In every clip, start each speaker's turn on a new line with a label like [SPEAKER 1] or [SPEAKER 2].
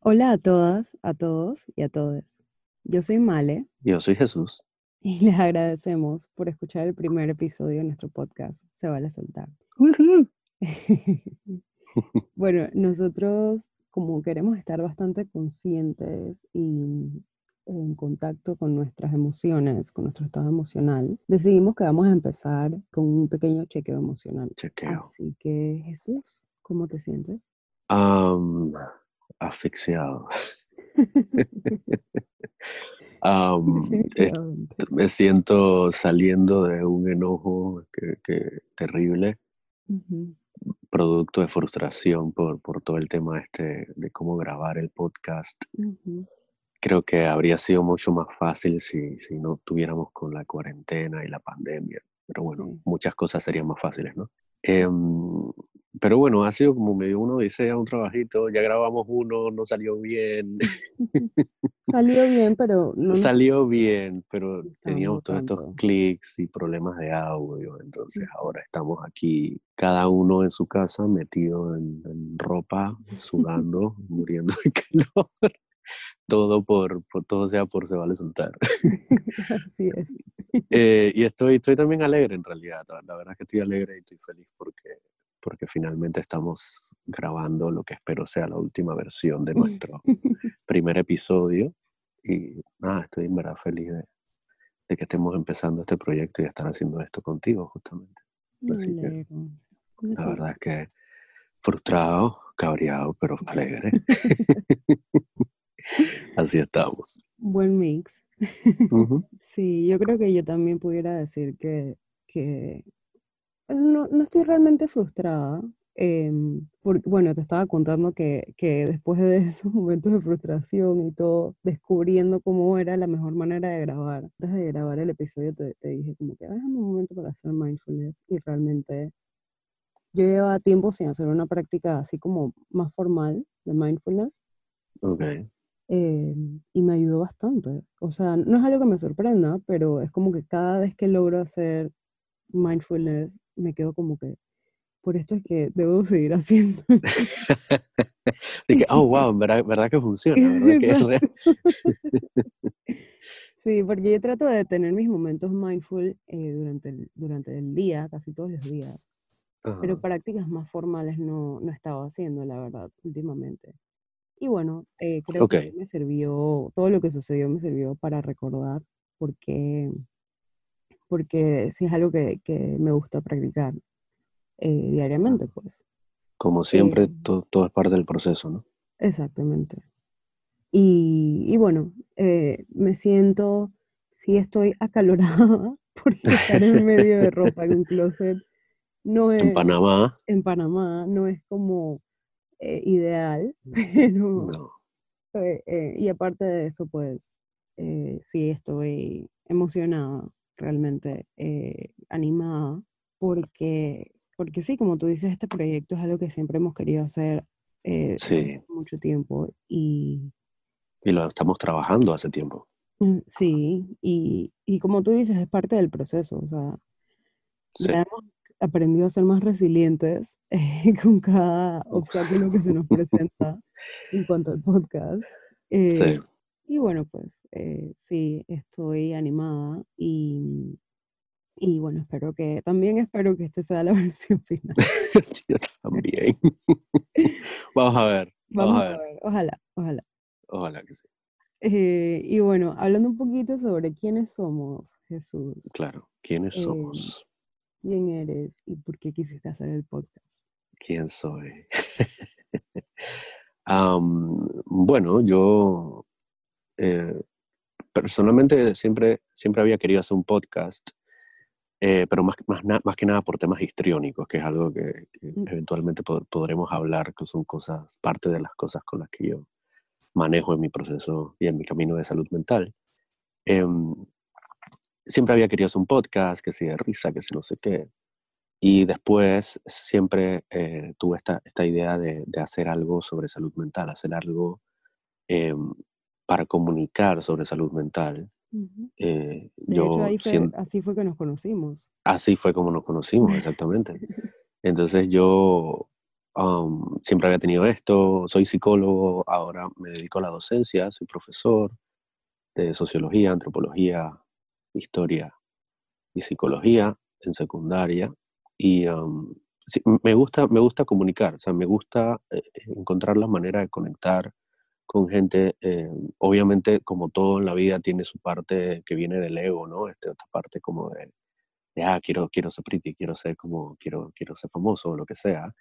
[SPEAKER 1] Hola a todas, a todos y a todes. Yo soy Male
[SPEAKER 2] Yo soy Jesús.
[SPEAKER 1] y les agradecemos por escuchar el primer episodio de nuestro podcast, Se vale a soltar. bueno, nosotros como queremos estar bastante conscientes y en contacto con nuestras emociones, con nuestro estado emocional, decidimos que vamos a empezar con un pequeño chequeo emocional.
[SPEAKER 2] Chequeo.
[SPEAKER 1] Así que Jesús, ¿cómo te sientes?
[SPEAKER 2] Asfixiado. Am, es-
[SPEAKER 1] Definitivamente.
[SPEAKER 2] me siento saliendo de un enojo que, que terrible,
[SPEAKER 1] Ujú.
[SPEAKER 2] producto de frustración por, por todo el tema este de cómo grabar el podcast.
[SPEAKER 1] Ujú.
[SPEAKER 2] Creo que habría sido mucho más fácil si, si no tuviéramos con la cuarentena y la pandemia. Pero bueno, muchas cosas serían más fáciles, ¿no? Em, pero bueno, ha sido como medio uno dice un trabajito, ya grabamos uno, no salió bien,
[SPEAKER 1] Salió bien, pero no
[SPEAKER 2] salió bien, pero teníamos todos estos clics y problemas de audio, entonces ahora estamos aquí, cada uno en su casa, metido en, en ropa, sudando, muriendo de calor, todo por, por todo sea por se vale soltar.
[SPEAKER 1] Así es.
[SPEAKER 2] Eh, y estoy, estoy también alegre en realidad. La verdad es que estoy alegre y estoy feliz porque, porque finalmente estamos grabando lo que espero sea la última versión de nuestro primer episodio. Y nada, estoy en verdad feliz de, de que estemos empezando este proyecto y estar haciendo esto contigo justamente.
[SPEAKER 1] Me
[SPEAKER 2] Así que la verdad es que frustrado, cabreado, pero alegre. Así estamos.
[SPEAKER 1] Buen mix.
[SPEAKER 2] Ujú.
[SPEAKER 1] Sí, yo creo que yo también pudiera decir que, que no, no estoy realmente frustrada. em, porque, bueno, te estaba contando que, que después de esos momentos de frustración y todo, descubriendo cómo era la mejor manera de grabar, antes de grabar el episodio te, te dije como que déjame un momento para hacer mindfulness y realmente yo llevaba tiempo sin hacer una práctica así como más formal de mindfulness
[SPEAKER 2] Ok.
[SPEAKER 1] eh, y me ayudó bastante. O sea, no es algo que me sorprenda, pero es como que cada vez que logro hacer mindfulness, me quedo como que, por esto es que debo seguir haciendo.
[SPEAKER 2] De que, oh, wow, verdad, verdad que funciona, verdad que es real.
[SPEAKER 1] Sí, porque yo trato de tener mis momentos mindful eh, durante, el, durante el día, casi todos los días, pero
[SPEAKER 2] Ajá.
[SPEAKER 1] prácticas más formales no, no estaba haciendo, la verdad, últimamente. Y bueno, eh, creo que me sirvió, todo lo que sucedió me sirvió para recordar porque, porque sí es algo que, que me gusta practicar eh, diariamente, pues.
[SPEAKER 2] Como siempre,
[SPEAKER 1] Eh,
[SPEAKER 2] to- todo es parte del proceso, ¿no?
[SPEAKER 1] exactamente. Y, y bueno, eh, me siento, sí estoy acalorada porque estar en medio de ropa en un closet no
[SPEAKER 2] En
[SPEAKER 1] es,
[SPEAKER 2] Panamá,
[SPEAKER 1] en Panamá, no es como eh, ideal, pero...
[SPEAKER 2] no.
[SPEAKER 1] Eh, eh, y aparte de eso, pues eh, sí estoy emocionada, realmente eh, animada, porque, porque sí, como tú dices, este proyecto es algo que siempre hemos querido hacer eh,
[SPEAKER 2] Sí,
[SPEAKER 1] mucho tiempo y
[SPEAKER 2] y lo estamos trabajando hace tiempo.
[SPEAKER 1] mm, sí, y, y como tú dices, es parte del proceso, o sea,
[SPEAKER 2] Sí.
[SPEAKER 1] ya hemos aprendido a ser más resilientes eh, con cada obstáculo que se nos presenta en cuanto al podcast. Eh,
[SPEAKER 2] Sí.
[SPEAKER 1] Y bueno, pues eh, sí, estoy animada y, y bueno, espero que, también espero que este sea la versión final.
[SPEAKER 2] Yo también. Vamos a ver, vamos
[SPEAKER 1] Vamos
[SPEAKER 2] a
[SPEAKER 1] a
[SPEAKER 2] ver.
[SPEAKER 1] ojalá, ojalá.
[SPEAKER 2] Ojalá que sí.
[SPEAKER 1] Eh, y bueno, hablando un poquito sobre quiénes somos, Jesús,
[SPEAKER 2] Claro. ¿Quiénes
[SPEAKER 1] Eh,
[SPEAKER 2] somos?
[SPEAKER 1] quién eres y por qué quisiste hacer el podcast.
[SPEAKER 2] ¿Quién soy? Bueno, yo eh, personalmente siempre, siempre había querido hacer un podcast, eh, pero más, más, más que nada por temas histriónicos, que es algo que, que
[SPEAKER 1] Mm.
[SPEAKER 2] eventualmente pod- podremos hablar, que son cosas, parte de las cosas con las que yo manejo en mi proceso y en mi camino de salud mental. Em, siempre había querido hacer un podcast, que si de risa, que si no sé qué. Y después siempre eh, tuve esta, esta idea de, de hacer algo sobre salud mental, hacer algo em, para comunicar sobre salud mental.
[SPEAKER 1] Ujú.
[SPEAKER 2] Eh,
[SPEAKER 1] De hecho,
[SPEAKER 2] yo
[SPEAKER 1] ahí fue,
[SPEAKER 2] sien-
[SPEAKER 1] así fue que nos conocimos.
[SPEAKER 2] así fue como nos conocimos, exactamente. Entonces yo um, siempre había tenido esto, soy psicólogo, ahora me dedico a la docencia, soy profesor de sociología, antropología, historia y psicología en secundaria. Y um, me, gusta, me gusta comunicar, o sea, me gusta eh, encontrar la manera de conectar con gente, eh, obviamente como todo en la vida tiene su parte que viene del ego, ¿no? Este, otra parte como de, ah, quiero, quiero ser pretty, quiero ser como, quiero, quiero ser famoso o lo que sea.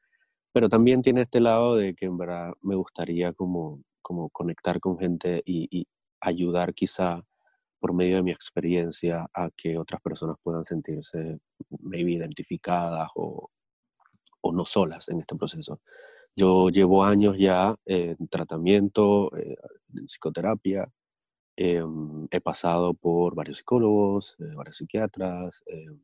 [SPEAKER 2] Pero también tiene este lado de que en verdad me gustaría como, como conectar con gente y, y ayudar quizá por medio de mi experiencia a que otras personas puedan sentirse maybe identificadas o, o no solas en este proceso. Yo llevo años ya en tratamiento, eh, en psicoterapia. Em, he pasado por varios psicólogos, eh, varios psiquiatras. Em,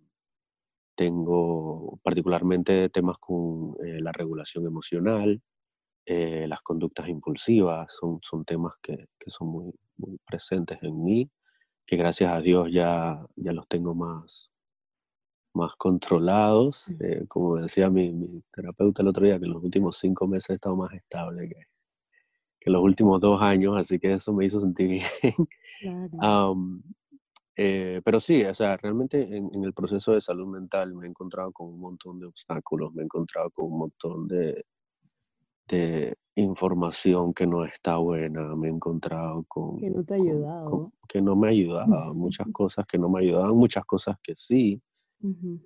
[SPEAKER 2] tengo particularmente temas con eh, la regulación emocional, las conductas impulsivas, son, son temas que, que son muy, muy, presentes en mí, que gracias a Dios ya, ya los tengo más, más controlados. Eh, como decía mi, terapeuta el otro día, que en los últimos cinco meses he estado más estable que, que los últimos dos años, así que eso me hizo sentir bien. Eh, pero sí, o sea, realmente en, el proceso de salud mental me he encontrado con un montón de obstáculos, me he encontrado con un montón de, de información que no está buena, me he encontrado con...
[SPEAKER 1] Que no te ha ayudado.
[SPEAKER 2] que no me ha ayudado, muchas cosas que no me ayudaban, muchas cosas que sí,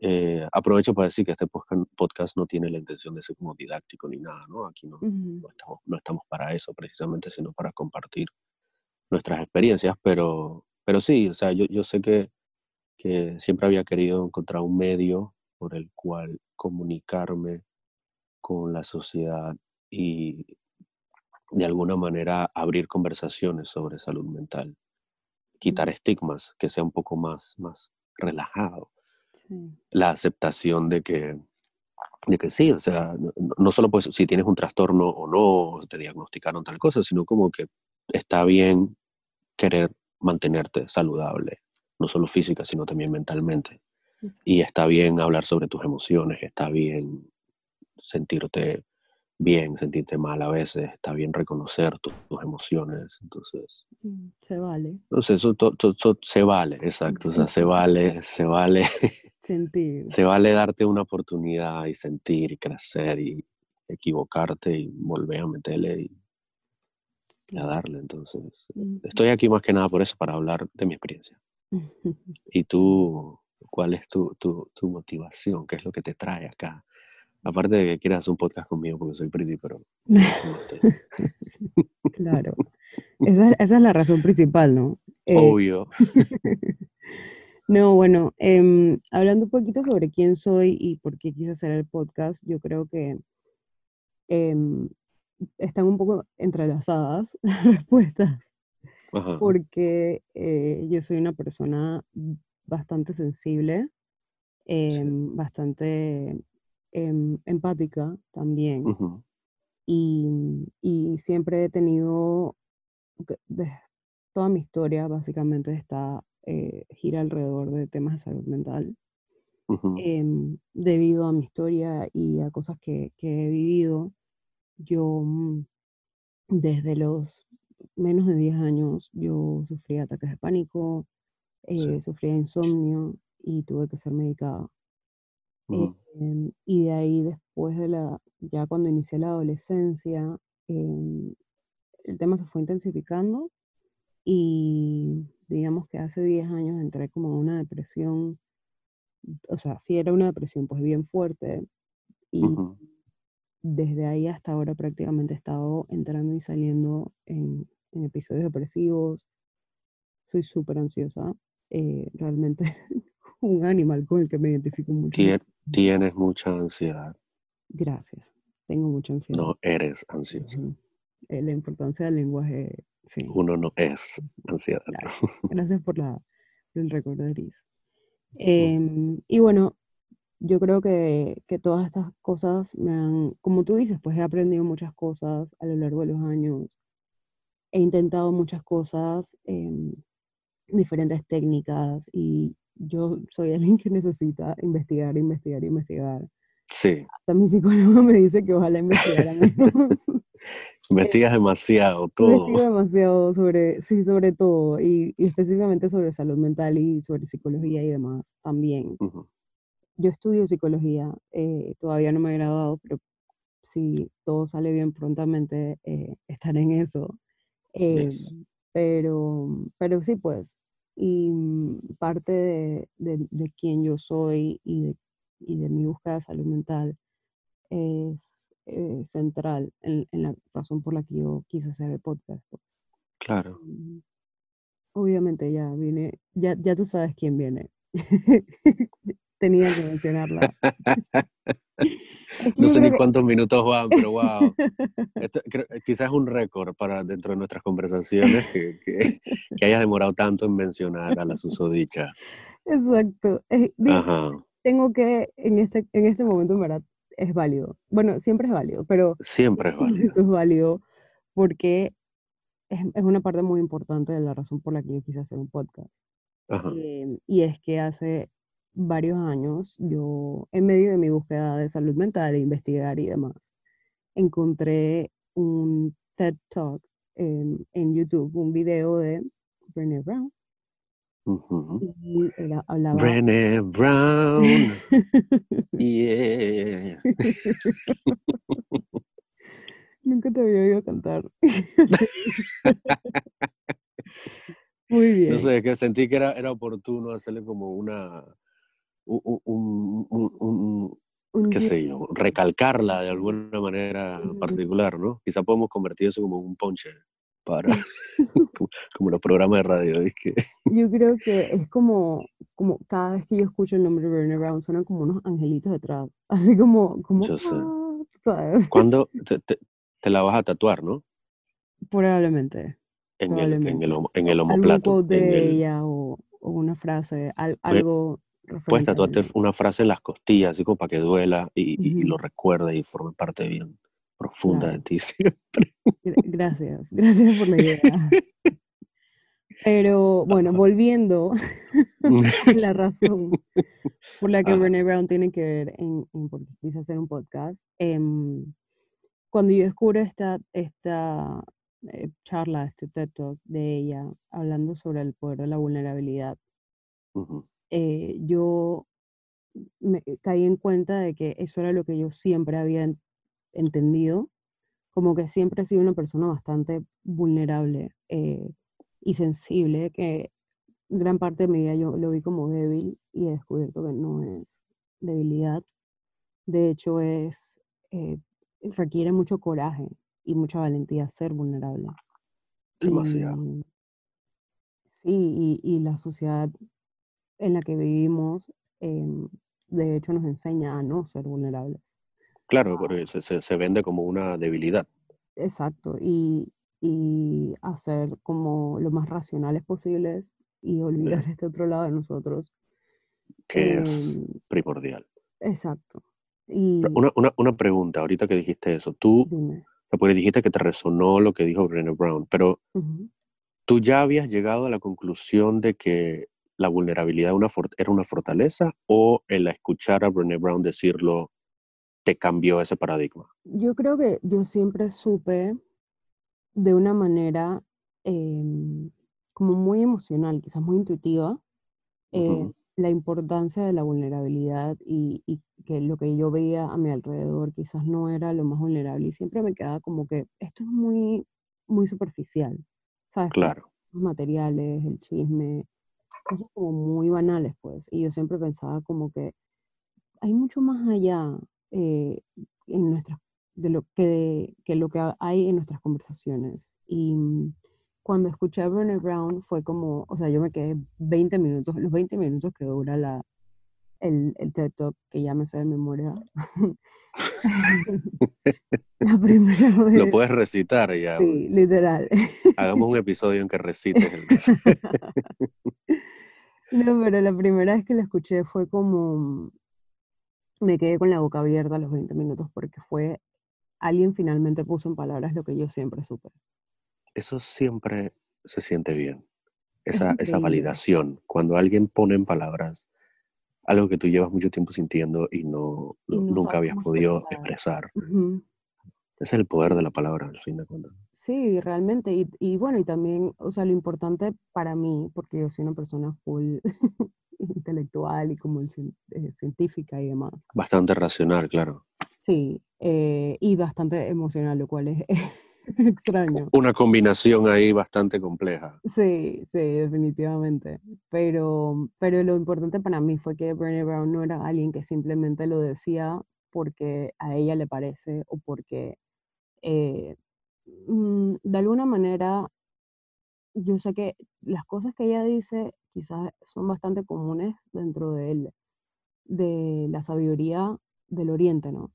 [SPEAKER 2] eh, aprovecho para decir que este podcast no tiene la intención de ser como didáctico ni nada, ¿no? Aquí no, no, estamos, para eso precisamente, sino para compartir nuestras experiencias, pero, pero sí, o sea, yo, yo sé que, que siempre había querido encontrar un medio por el cual comunicarme con la sociedad y de alguna manera abrir conversaciones sobre salud mental, quitar estigmas, que sea un poco más, más relajado la aceptación de que, de que sí, o sea, no, solo pues si tienes un trastorno o no, te diagnosticaron tal cosa, sino como que está bien querer mantenerte saludable, no solo física, sino también mentalmente. Y está bien hablar sobre tus emociones, está bien sentirte bien, sentirte mal a veces, está bien reconocer tus emociones, entonces...
[SPEAKER 1] Mm, se vale.
[SPEAKER 2] Entonces, eso, se vale, exacto, o sea, se vale, se vale...
[SPEAKER 1] Sentir.
[SPEAKER 2] Se vale darte una oportunidad y sentir y crecer y equivocarte y volver a meterle y, a darle, entonces... Estoy aquí más que nada por eso, para hablar de mi experiencia. ¿Y tú, cuál es tu, tu, tu motivación? ¿Qué es lo que te trae acá? Aparte de que quieras hacer un podcast conmigo porque soy pretty, pero...
[SPEAKER 1] claro. Esa, esa, es la razón principal, ¿no?
[SPEAKER 2] Eh, Obvio.
[SPEAKER 1] no, bueno, eh, hablando un poquito sobre quién soy y por qué quise hacer el podcast, yo creo que eh, están un poco entrelazadas las respuestas. Ajá. Porque eh, yo soy una persona bastante sensible, sí. bastante Em, empática también. y, y, siempre he tenido, toda mi historia básicamente está, eh, gira alrededor de temas de salud mental. Em, debido a mi historia y a cosas que, que he vivido, yo mm, desde los menos de 10 años yo sufría ataques de pánico, eh, sufría insomnio y tuve que ser medicada. Em, y de ahí después de la, ya cuando inicié la adolescencia, em, el tema se fue intensificando y digamos que hace 10 años entré como en una depresión, o sea, sí era una depresión pues bien fuerte y desde ahí hasta ahora prácticamente he estado entrando y saliendo en, en episodios depresivos, soy súper ansiosa, eh, realmente un animal con el que me identifico mucho.
[SPEAKER 2] Tienes mucha ansiedad.
[SPEAKER 1] Gracias. Tengo mucha ansiedad.
[SPEAKER 2] No eres ansiosa.
[SPEAKER 1] Eh, la importancia del lenguaje, sí.
[SPEAKER 2] Uno no es ansiedad.
[SPEAKER 1] Gracias por, la, el recordariz. Em, y bueno, yo creo que, que, todas estas cosas me han, como tú dices, pues he aprendido muchas cosas a lo largo de los años. He intentado muchas cosas, eh, diferentes técnicas y yo soy alguien que necesita investigar, investigar, investigar
[SPEAKER 2] Sí.
[SPEAKER 1] Hasta mi psicólogo me dice que ojalá investigara menos.
[SPEAKER 2] Investigas demasiado, todo.
[SPEAKER 1] Investigo demasiado sobre, sí, sobre todo, y, y específicamente sobre salud mental y sobre psicología y demás también.
[SPEAKER 2] Ujú.
[SPEAKER 1] Yo estudio psicología, eh, todavía no me he graduado, pero si todo sale bien prontamente, eh, estaré en eso. Eh,
[SPEAKER 2] Yes.
[SPEAKER 1] pero, pero sí, pues, y mm, parte de, de, de quién yo soy y de, y de mi búsqueda de salud mental es eh, central en, en la razón por la que yo quise hacer el podcast. pues.
[SPEAKER 2] Claro.
[SPEAKER 1] Mm, Obviamente ya viene, ya, ya tú sabes quién viene. Tenía que mencionarla.
[SPEAKER 2] No sé ni cuántos minutos van, pero wow. Esto, creo- quizás es un récord para dentro de nuestras conversaciones que, que, que hayas demorado tanto en mencionar a la susodicha.
[SPEAKER 1] Exacto. Eh. Tengo que, en este, en este momento, en verdad, es válido. Bueno, siempre es válido, pero
[SPEAKER 2] Siempre es válido.
[SPEAKER 1] es válido porque es, es una parte muy importante de la razón por la que yo quise hacer un podcast.
[SPEAKER 2] Ajá.
[SPEAKER 1] Em, y es que hace varios años yo, en medio de mi búsqueda de salud mental, investigar y demás, encontré un TED Talk en, en YouTube, un video de Brené Brown. Y hablaba...
[SPEAKER 2] Brené Brown. Yeah.
[SPEAKER 1] Nunca te había oído cantar. Muy bien.
[SPEAKER 2] No sé, que sentí que era, era oportuno hacerle como una. Un, un- un- un-
[SPEAKER 1] Un
[SPEAKER 2] qué sé yo, recalcarla de alguna manera particular, ¿no? Quizá podemos convertir eso como un ponche para. como, como los programas de radio, ¿ves? Que-
[SPEAKER 1] Yo creo que es como, como cada vez que yo escucho el nombre de Brené Brown, suenan como unos angelitos detrás. Así como, como
[SPEAKER 2] Yo sé.
[SPEAKER 1] "Ah", ¿sabes?
[SPEAKER 2] ¿Cuándo te, te- te la vas a tatuar, no?
[SPEAKER 1] Probablemente.
[SPEAKER 2] En el, en el,
[SPEAKER 1] Probablemente.
[SPEAKER 2] en el homoplato.
[SPEAKER 1] quote
[SPEAKER 2] en
[SPEAKER 1] de
[SPEAKER 2] el-
[SPEAKER 1] ella o, o una frase, al- algo
[SPEAKER 2] Puedes tatuarte una frase en las costillas, así como para que duela y, y- y lo recuerde y forme parte bien profunda de ti. siempre.
[SPEAKER 1] Gracias, gracias por la idea. Pero bueno, volviendo a la razón por la que. Brené Brown tiene que ver en, en por qué quise hacer un podcast. em, cuando yo descubro esta, esta eh, charla, este TED Talk de ella, hablando sobre el poder de la vulnerabilidad, eh, yo me caí en cuenta de que eso era lo que yo siempre había entendido, como que siempre he sido una persona bastante vulnerable eh, y sensible, que gran parte de mi vida yo lo vi como débil y he descubierto que no es debilidad. De hecho, es, eh, requiere mucho coraje y mucha valentía ser vulnerable.
[SPEAKER 2] Demasiado.
[SPEAKER 1] Y, sí, y, y la sociedad en la que vivimos, em, de hecho, nos enseña a no ser vulnerables.
[SPEAKER 2] Claro, porque se, se- se vende como una debilidad.
[SPEAKER 1] Exacto, y, y hacer como lo más racionales posibles y olvidar este otro lado de nosotros.
[SPEAKER 2] que es
[SPEAKER 1] Em,
[SPEAKER 2] primordial.
[SPEAKER 1] exacto. Y
[SPEAKER 2] Una, una, una pregunta, ahorita que dijiste eso, tú,
[SPEAKER 1] dime,
[SPEAKER 2] porque dijiste que te resonó lo que dijo Brené Brown, pero tú ya habías llegado a la conclusión de que la vulnerabilidad una era una fortaleza o el escuchar a Brené Brown decirlo te cambió ese paradigma.
[SPEAKER 1] Yo creo que yo siempre supe de una manera em, como muy emocional, quizás muy intuitiva, eh,
[SPEAKER 2] Ujú.
[SPEAKER 1] la importancia de la vulnerabilidad y, y que lo que yo veía a mi alrededor quizás no era lo más vulnerable y siempre me quedaba como que esto es muy, muy superficial, ¿sabes?
[SPEAKER 2] Claro,
[SPEAKER 1] los materiales, el chisme, cosas como muy banales, pues. Y yo siempre pensaba como que hay mucho más allá eh, en nuestras, de lo que, que lo que hay en nuestras conversaciones. Y mm, cuando escuché a Brené Brown fue como, o sea, yo me quedé 20 minutos, los 20 minutos que dura la, el, el TED Talk, que ya me sé de memoria. la primera
[SPEAKER 2] lo
[SPEAKER 1] vez.
[SPEAKER 2] puedes recitar ya.
[SPEAKER 1] Sí, literal.
[SPEAKER 2] Hagamos un episodio en que recites el...
[SPEAKER 1] No, pero la primera vez que la escuché fue como, me quedé con la boca abierta a los 20 minutos porque fue, alguien finalmente puso en palabras lo que yo siempre supe.
[SPEAKER 2] Eso siempre se siente bien.
[SPEAKER 1] Es
[SPEAKER 2] Esa, esa validación, cuando alguien pone en palabras algo que tú llevas mucho tiempo sintiendo y no,
[SPEAKER 1] Y no
[SPEAKER 2] nunca habías podido
[SPEAKER 1] expresar.
[SPEAKER 2] Ese es el poder de la palabra, al fin de cuentas.
[SPEAKER 1] Sí, realmente. Y, y bueno, y también, o sea, lo importante para mí, porque yo soy una persona full intelectual y como el eh, científica y demás.
[SPEAKER 2] Bastante racional, claro.
[SPEAKER 1] Sí, eh, y bastante emocional, lo cual es extraño.
[SPEAKER 2] Una combinación ahí bastante compleja.
[SPEAKER 1] Sí, sí, definitivamente. Pero, pero lo importante para mí fue que Brené Brown no era alguien que simplemente lo decía porque a ella le parece o porque eh, mm, de alguna manera yo sé que las cosas que ella dice quizás son bastante comunes dentro de, él, de la sabiduría del Oriente, ¿no?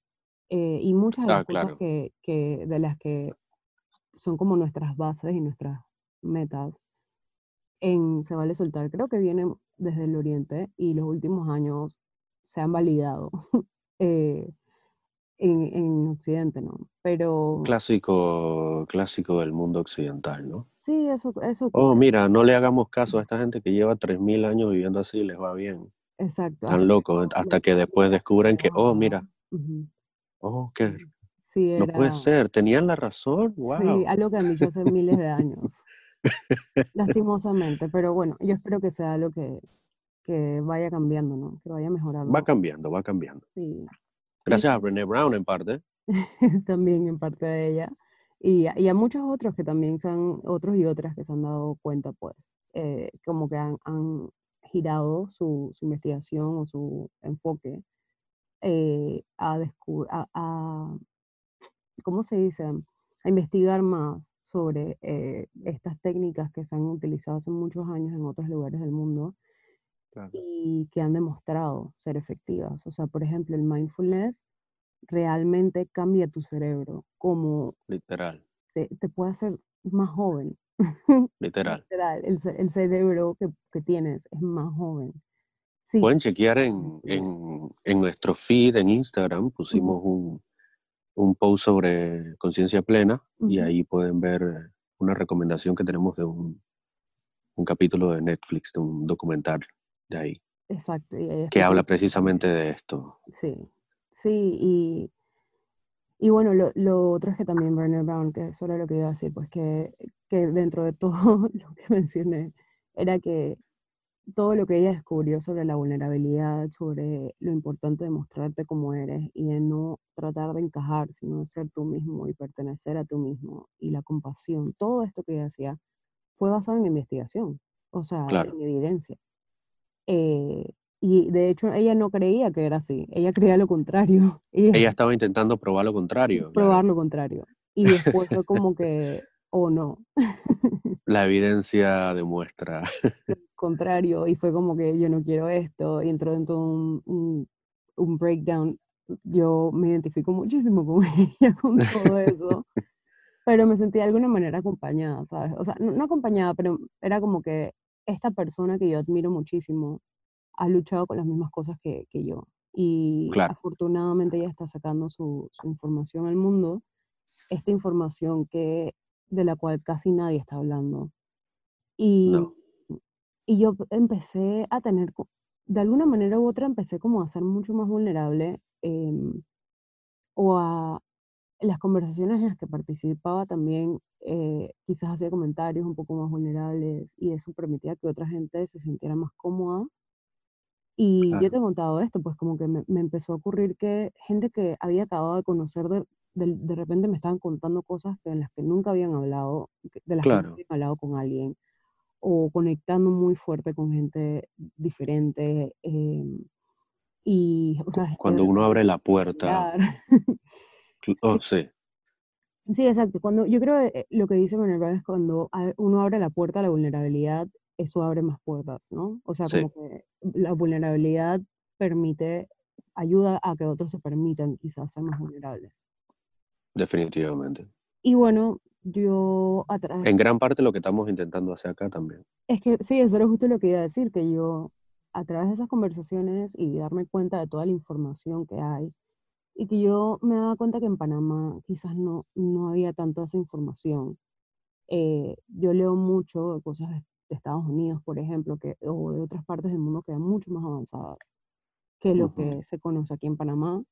[SPEAKER 1] Eh, y muchas de
[SPEAKER 2] Ah,
[SPEAKER 1] las cosas
[SPEAKER 2] claro.
[SPEAKER 1] que, que, de las que son como nuestras bases y nuestras metas en Se vale soltar, creo que vienen desde el Oriente y los últimos años se han validado eh, en, en Occidente, ¿no? Pero
[SPEAKER 2] Clásico, clásico del mundo occidental, ¿no?
[SPEAKER 1] Sí, eso, eso
[SPEAKER 2] Oh, mira, no le hagamos caso a esta gente que lleva 3.000 años viviendo así les va bien.
[SPEAKER 1] Exacto.
[SPEAKER 2] Tan locos,
[SPEAKER 1] lo-
[SPEAKER 2] hasta que después descubren que, oh, mira, oh, que
[SPEAKER 1] Sí,
[SPEAKER 2] no puede
[SPEAKER 1] era,
[SPEAKER 2] ser, tenían la razón,
[SPEAKER 1] sí,
[SPEAKER 2] wow.
[SPEAKER 1] algo que han dicho hace miles de años, lastimosamente, pero bueno, yo espero que sea algo que, que vaya cambiando, ¿no? Que vaya
[SPEAKER 2] Va
[SPEAKER 1] mejorando.
[SPEAKER 2] cambiando, va cambiando.
[SPEAKER 1] Sí.
[SPEAKER 2] Gracias a Brené Brown en parte.
[SPEAKER 1] también en parte de ella. Y, y a muchos otros que también se han, otros y otras que se han dado cuenta, pues, eh, como que han, han girado su, su investigación o su enfoque eh, a, a, a, ¿cómo se dice? A investigar más sobre eh, estas técnicas que se han utilizado hace muchos años en otros lugares del mundo y que han demostrado ser efectivas. O sea, por ejemplo, el mindfulness realmente cambia tu cerebro, como
[SPEAKER 2] Literal,
[SPEAKER 1] te, te puede hacer más joven.
[SPEAKER 2] literal.
[SPEAKER 1] Literal, el, el cerebro que, que tienes es más joven. Sí,
[SPEAKER 2] Pueden chequear en, en, en nuestro feed en Instagram, pusimos un, un post sobre conciencia plena y ahí pueden ver una recomendación que tenemos de un, un capítulo de Netflix, de un documental de ahí,
[SPEAKER 1] Exacto. y
[SPEAKER 2] que habla precisamente de esto.
[SPEAKER 1] Sí, sí, y, y bueno, lo, lo otro es que también Brené Brown, que eso era lo que iba a decir, pues que, que dentro de todo lo que mencioné, era que todo lo que ella descubrió sobre la vulnerabilidad, sobre lo importante de mostrarte como eres y de no tratar de encajar, sino de ser tú mismo y pertenecer a tú mismo, y la compasión, todo esto que ella hacía fue basado en investigación, o sea,
[SPEAKER 2] Claro.
[SPEAKER 1] en evidencia. Eh, y de hecho ella no creía que era así, ella creía lo contrario, ella
[SPEAKER 2] Ella estaba intentando probar lo contrario,
[SPEAKER 1] probar
[SPEAKER 2] claro.
[SPEAKER 1] lo contrario. Y después fue como que, oh no,
[SPEAKER 2] La evidencia demuestra.
[SPEAKER 1] lo contrario, y fue como que yo no quiero esto, y entró dentro de un, un, un breakdown. Yo me identifico muchísimo con ella, con todo eso, pero me sentí de alguna manera acompañada, ¿sabes? O sea, no, no acompañada, pero era como que esta persona que yo admiro muchísimo ha luchado con las mismas cosas que, que yo. Y
[SPEAKER 2] Claro.
[SPEAKER 1] afortunadamente ella está sacando su, su información al mundo, esta información que, de la cual casi nadie está hablando. Y,
[SPEAKER 2] No.
[SPEAKER 1] y yo empecé a tener, de alguna manera u otra, empecé como a ser mucho más vulnerable em, o a las conversaciones en las que participaba también, eh, quizás hacía comentarios un poco más vulnerables y eso permitía que otra gente se sintiera más cómoda. Y yo te he contado esto, pues como que me, me empezó a ocurrir que gente que había acabado de conocer, de, de, de repente me estaban contando cosas que, en las que nunca habían hablado, de las que nunca habían hablado con alguien, o conectando muy fuerte con gente diferente. em, y, o sea,
[SPEAKER 2] Cuando uno abre la puerta. Oh, sí.
[SPEAKER 1] Sí, exacto. Cuando, yo creo que eh, lo que dice Manuel es cuando uno abre la puerta a la vulnerabilidad, eso abre más puertas, ¿no? O sea,
[SPEAKER 2] Sí.
[SPEAKER 1] como que la vulnerabilidad permite, ayuda a que otros se permitan quizás ser más vulnerables.
[SPEAKER 2] Definitivamente.
[SPEAKER 1] Y bueno, yo a través,
[SPEAKER 2] En gran parte lo que estamos intentando hacer acá también.
[SPEAKER 1] es que sí, eso era justo lo que iba a decir, que yo a través de esas conversaciones y darme cuenta de toda la información que hay, y que yo me daba cuenta que en Panamá quizás no, no había tanta esa información. Eh, yo leo mucho de cosas de, de Estados Unidos, por ejemplo, que, o de otras partes del mundo que eran mucho más avanzadas. que lo que se conoce aquí en Panamá.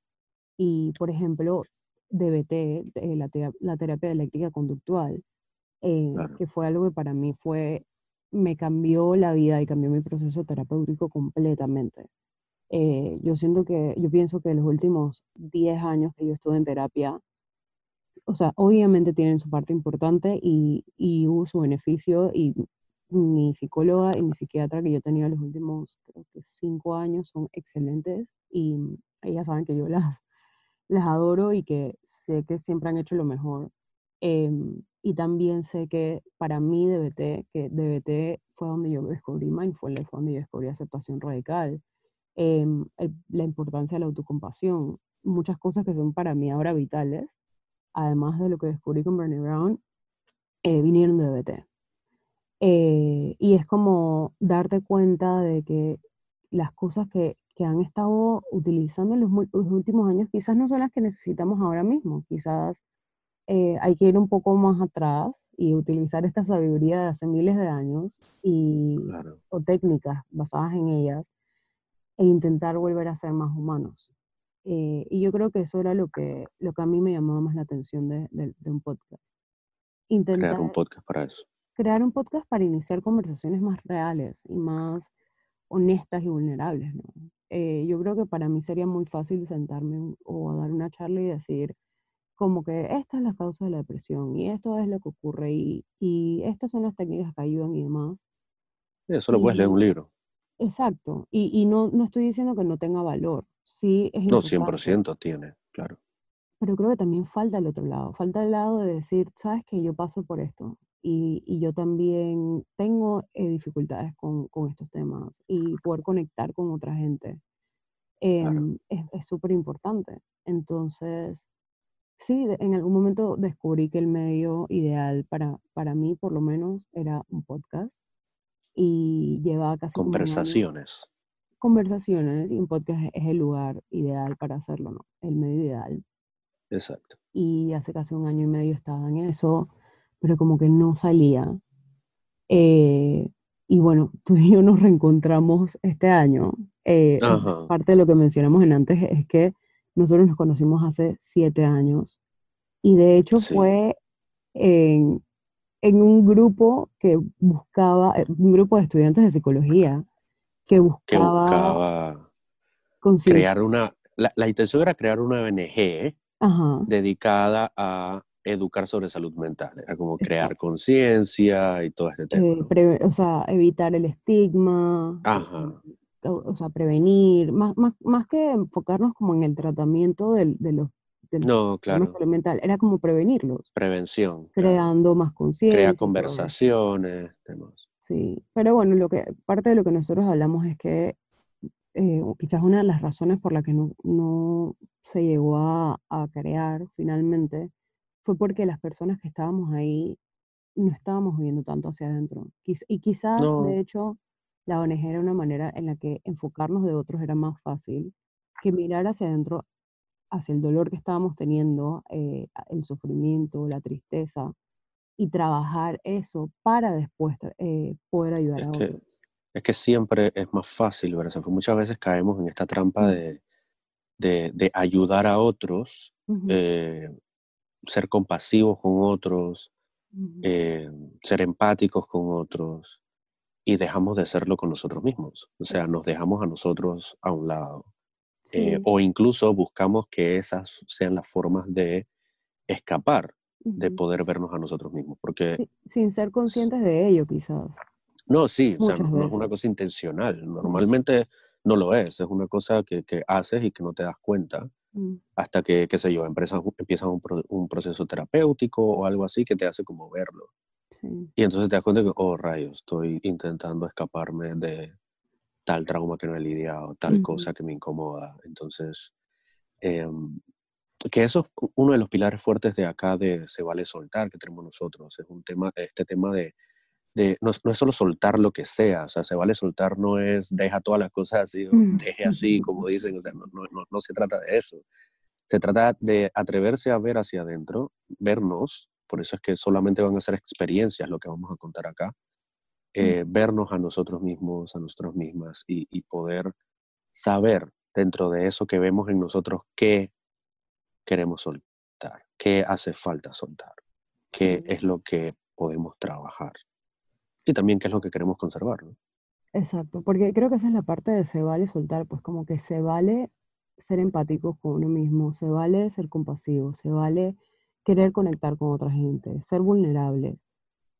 [SPEAKER 1] Y, por ejemplo, DBT, eh, la, la, terapia eléctrica conductual, eh, que fue algo que para mí fue, me cambió la vida y cambió mi proceso terapéutico completamente. Eh, yo siento que, yo pienso que los últimos 10 años que yo estuve en terapia, o sea, obviamente tienen su parte importante y, y hubo su beneficio y mi psicóloga y mi psiquiatra que yo tenía los últimos, creo que cinco años, son excelentes y ellas saben que yo las, las adoro y que sé que siempre han hecho lo mejor. Em, y también sé que para mí DBT, que DBT fue donde yo descubrí mindfulness, fue donde yo descubrí aceptación radical, em, la importancia de la autocompasión, muchas cosas que son para mí ahora vitales, además de lo que descubrí con Bernie Brown, eh, vinieron de DBT. Eh, y es como darte cuenta de que las cosas que, que han estado utilizando en los, últimos años quizás no son las que necesitamos ahora mismo. Quizás eh, hay que ir un poco más atrás y utilizar esta sabiduría de hace miles de años y, o técnicas basadas en ellas e intentar volver a ser más humanos. Eh, y yo creo que eso era lo que, lo que a mí me llamaba más la atención de, de, de un podcast.
[SPEAKER 2] Intentar, Crear un podcast para eso
[SPEAKER 1] crear un podcast para iniciar conversaciones más reales y más honestas y vulnerables, ¿no? Eh, yo creo que para mí sería muy fácil sentarme o dar una charla y decir como que esta es la causa de la depresión y esto es lo que ocurre y, y estas son las técnicas que ayudan y demás.
[SPEAKER 2] Eso lo puedes leer en un libro.
[SPEAKER 1] Exacto. Y, y, no, no estoy diciendo que no tenga valor. Sí, es
[SPEAKER 2] No, 100% tiene, claro.
[SPEAKER 1] Pero creo que también falta el otro lado. Falta el lado de decir, sabes que yo paso por esto y, yo también tengo eh, dificultades con, estos temas y poder conectar con otra gente em, es súper importante. Entonces, sí, en algún momento descubrí que el medio ideal para, para mí, por lo menos, era un podcast y llevaba casi...
[SPEAKER 2] Conversaciones.
[SPEAKER 1] Conversaciones y un podcast es el lugar ideal para hacerlo, ¿no? El medio ideal.
[SPEAKER 2] Exacto.
[SPEAKER 1] Y hace casi un año y medio estaba en eso pero como que no salía. Eh, y bueno, tú y yo nos reencontramos este año. Eh, parte de lo que mencionamos en antes es que nosotros nos conocimos hace siete años. Y de hecho fue en, en, un grupo que buscaba, eh, un grupo de estudiantes de psicología que buscaba,
[SPEAKER 2] crear una, la, la, intención era crear una ONG dedicada a educar sobre salud mental, era como crear conciencia y todo este tema.
[SPEAKER 1] Eh, o sea, evitar el estigma, O, sea, prevenir, más, más, más, que enfocarnos como en el tratamiento de, de los
[SPEAKER 2] no, claro.
[SPEAKER 1] mental, era como prevenirlos.
[SPEAKER 2] Prevención.
[SPEAKER 1] Creando más conciencia.
[SPEAKER 2] Crear conversaciones, temas.
[SPEAKER 1] Sí, pero bueno, lo que, parte de lo que nosotros hablamos es que eh, quizás una de las razones por la que no, no se llegó a, a crear finalmente fue porque las personas que estábamos ahí no estábamos viendo tanto hacia adentro. Y quizás, de hecho, la ONG era una manera en la que enfocarnos de otros era más fácil que mirar hacia adentro, hacia el dolor que estábamos teniendo, eh, el sufrimiento, la tristeza, y trabajar eso para después eh, poder ayudar a otros.
[SPEAKER 2] Es que siempre es más fácil, ¿verdad? Muchas veces caemos en esta trampa de, de, ayudar a otros ser compasivos con otros, eh, ser empáticos con otros y dejamos de serlo con nosotros mismos. O sea, nos dejamos a nosotros a un lado. Eh, o incluso buscamos que esas sean las formas de escapar, de poder vernos a nosotros mismos. Porque,
[SPEAKER 1] Sin ser conscientes de ello, quizás.
[SPEAKER 2] No, sí, o sea, no, es una cosa intencional. Normalmente no lo es, es una cosa que, que haces y que no te das cuenta. Mm. hasta que, qué sé yo, empresas empiezan un, un, proceso terapéutico o algo así que te hace como verlo. Y entonces te das cuenta que, oh, rayos, estoy intentando escaparme de tal trauma que no he lidiado, tal cosa que me incomoda. Entonces, em, que eso es uno de los pilares fuertes de acá de Se Vale Soltar que tenemos nosotros. Es un tema, este tema de no, es solo soltar lo que sea, o sea, se vale soltar no es deja todas las cosas así, o mm. deje así, como dicen, o sea, no, no, no, se trata de eso. Se trata de atreverse a ver hacia adentro, vernos, por eso es que solamente van a ser experiencias lo que vamos a contar acá, mm. eh, vernos a nosotros mismos, a nosotras mismas y, y, poder saber dentro de eso que vemos en nosotros, qué queremos soltar, qué hace falta soltar, qué es lo que podemos trabajar y también qué es lo que queremos conservar. ¿no?
[SPEAKER 1] Exacto, porque creo que esa es la parte de se vale soltar, pues como que se vale ser empático con uno mismo, se vale ser compasivo, se vale querer conectar con otra gente, ser vulnerable.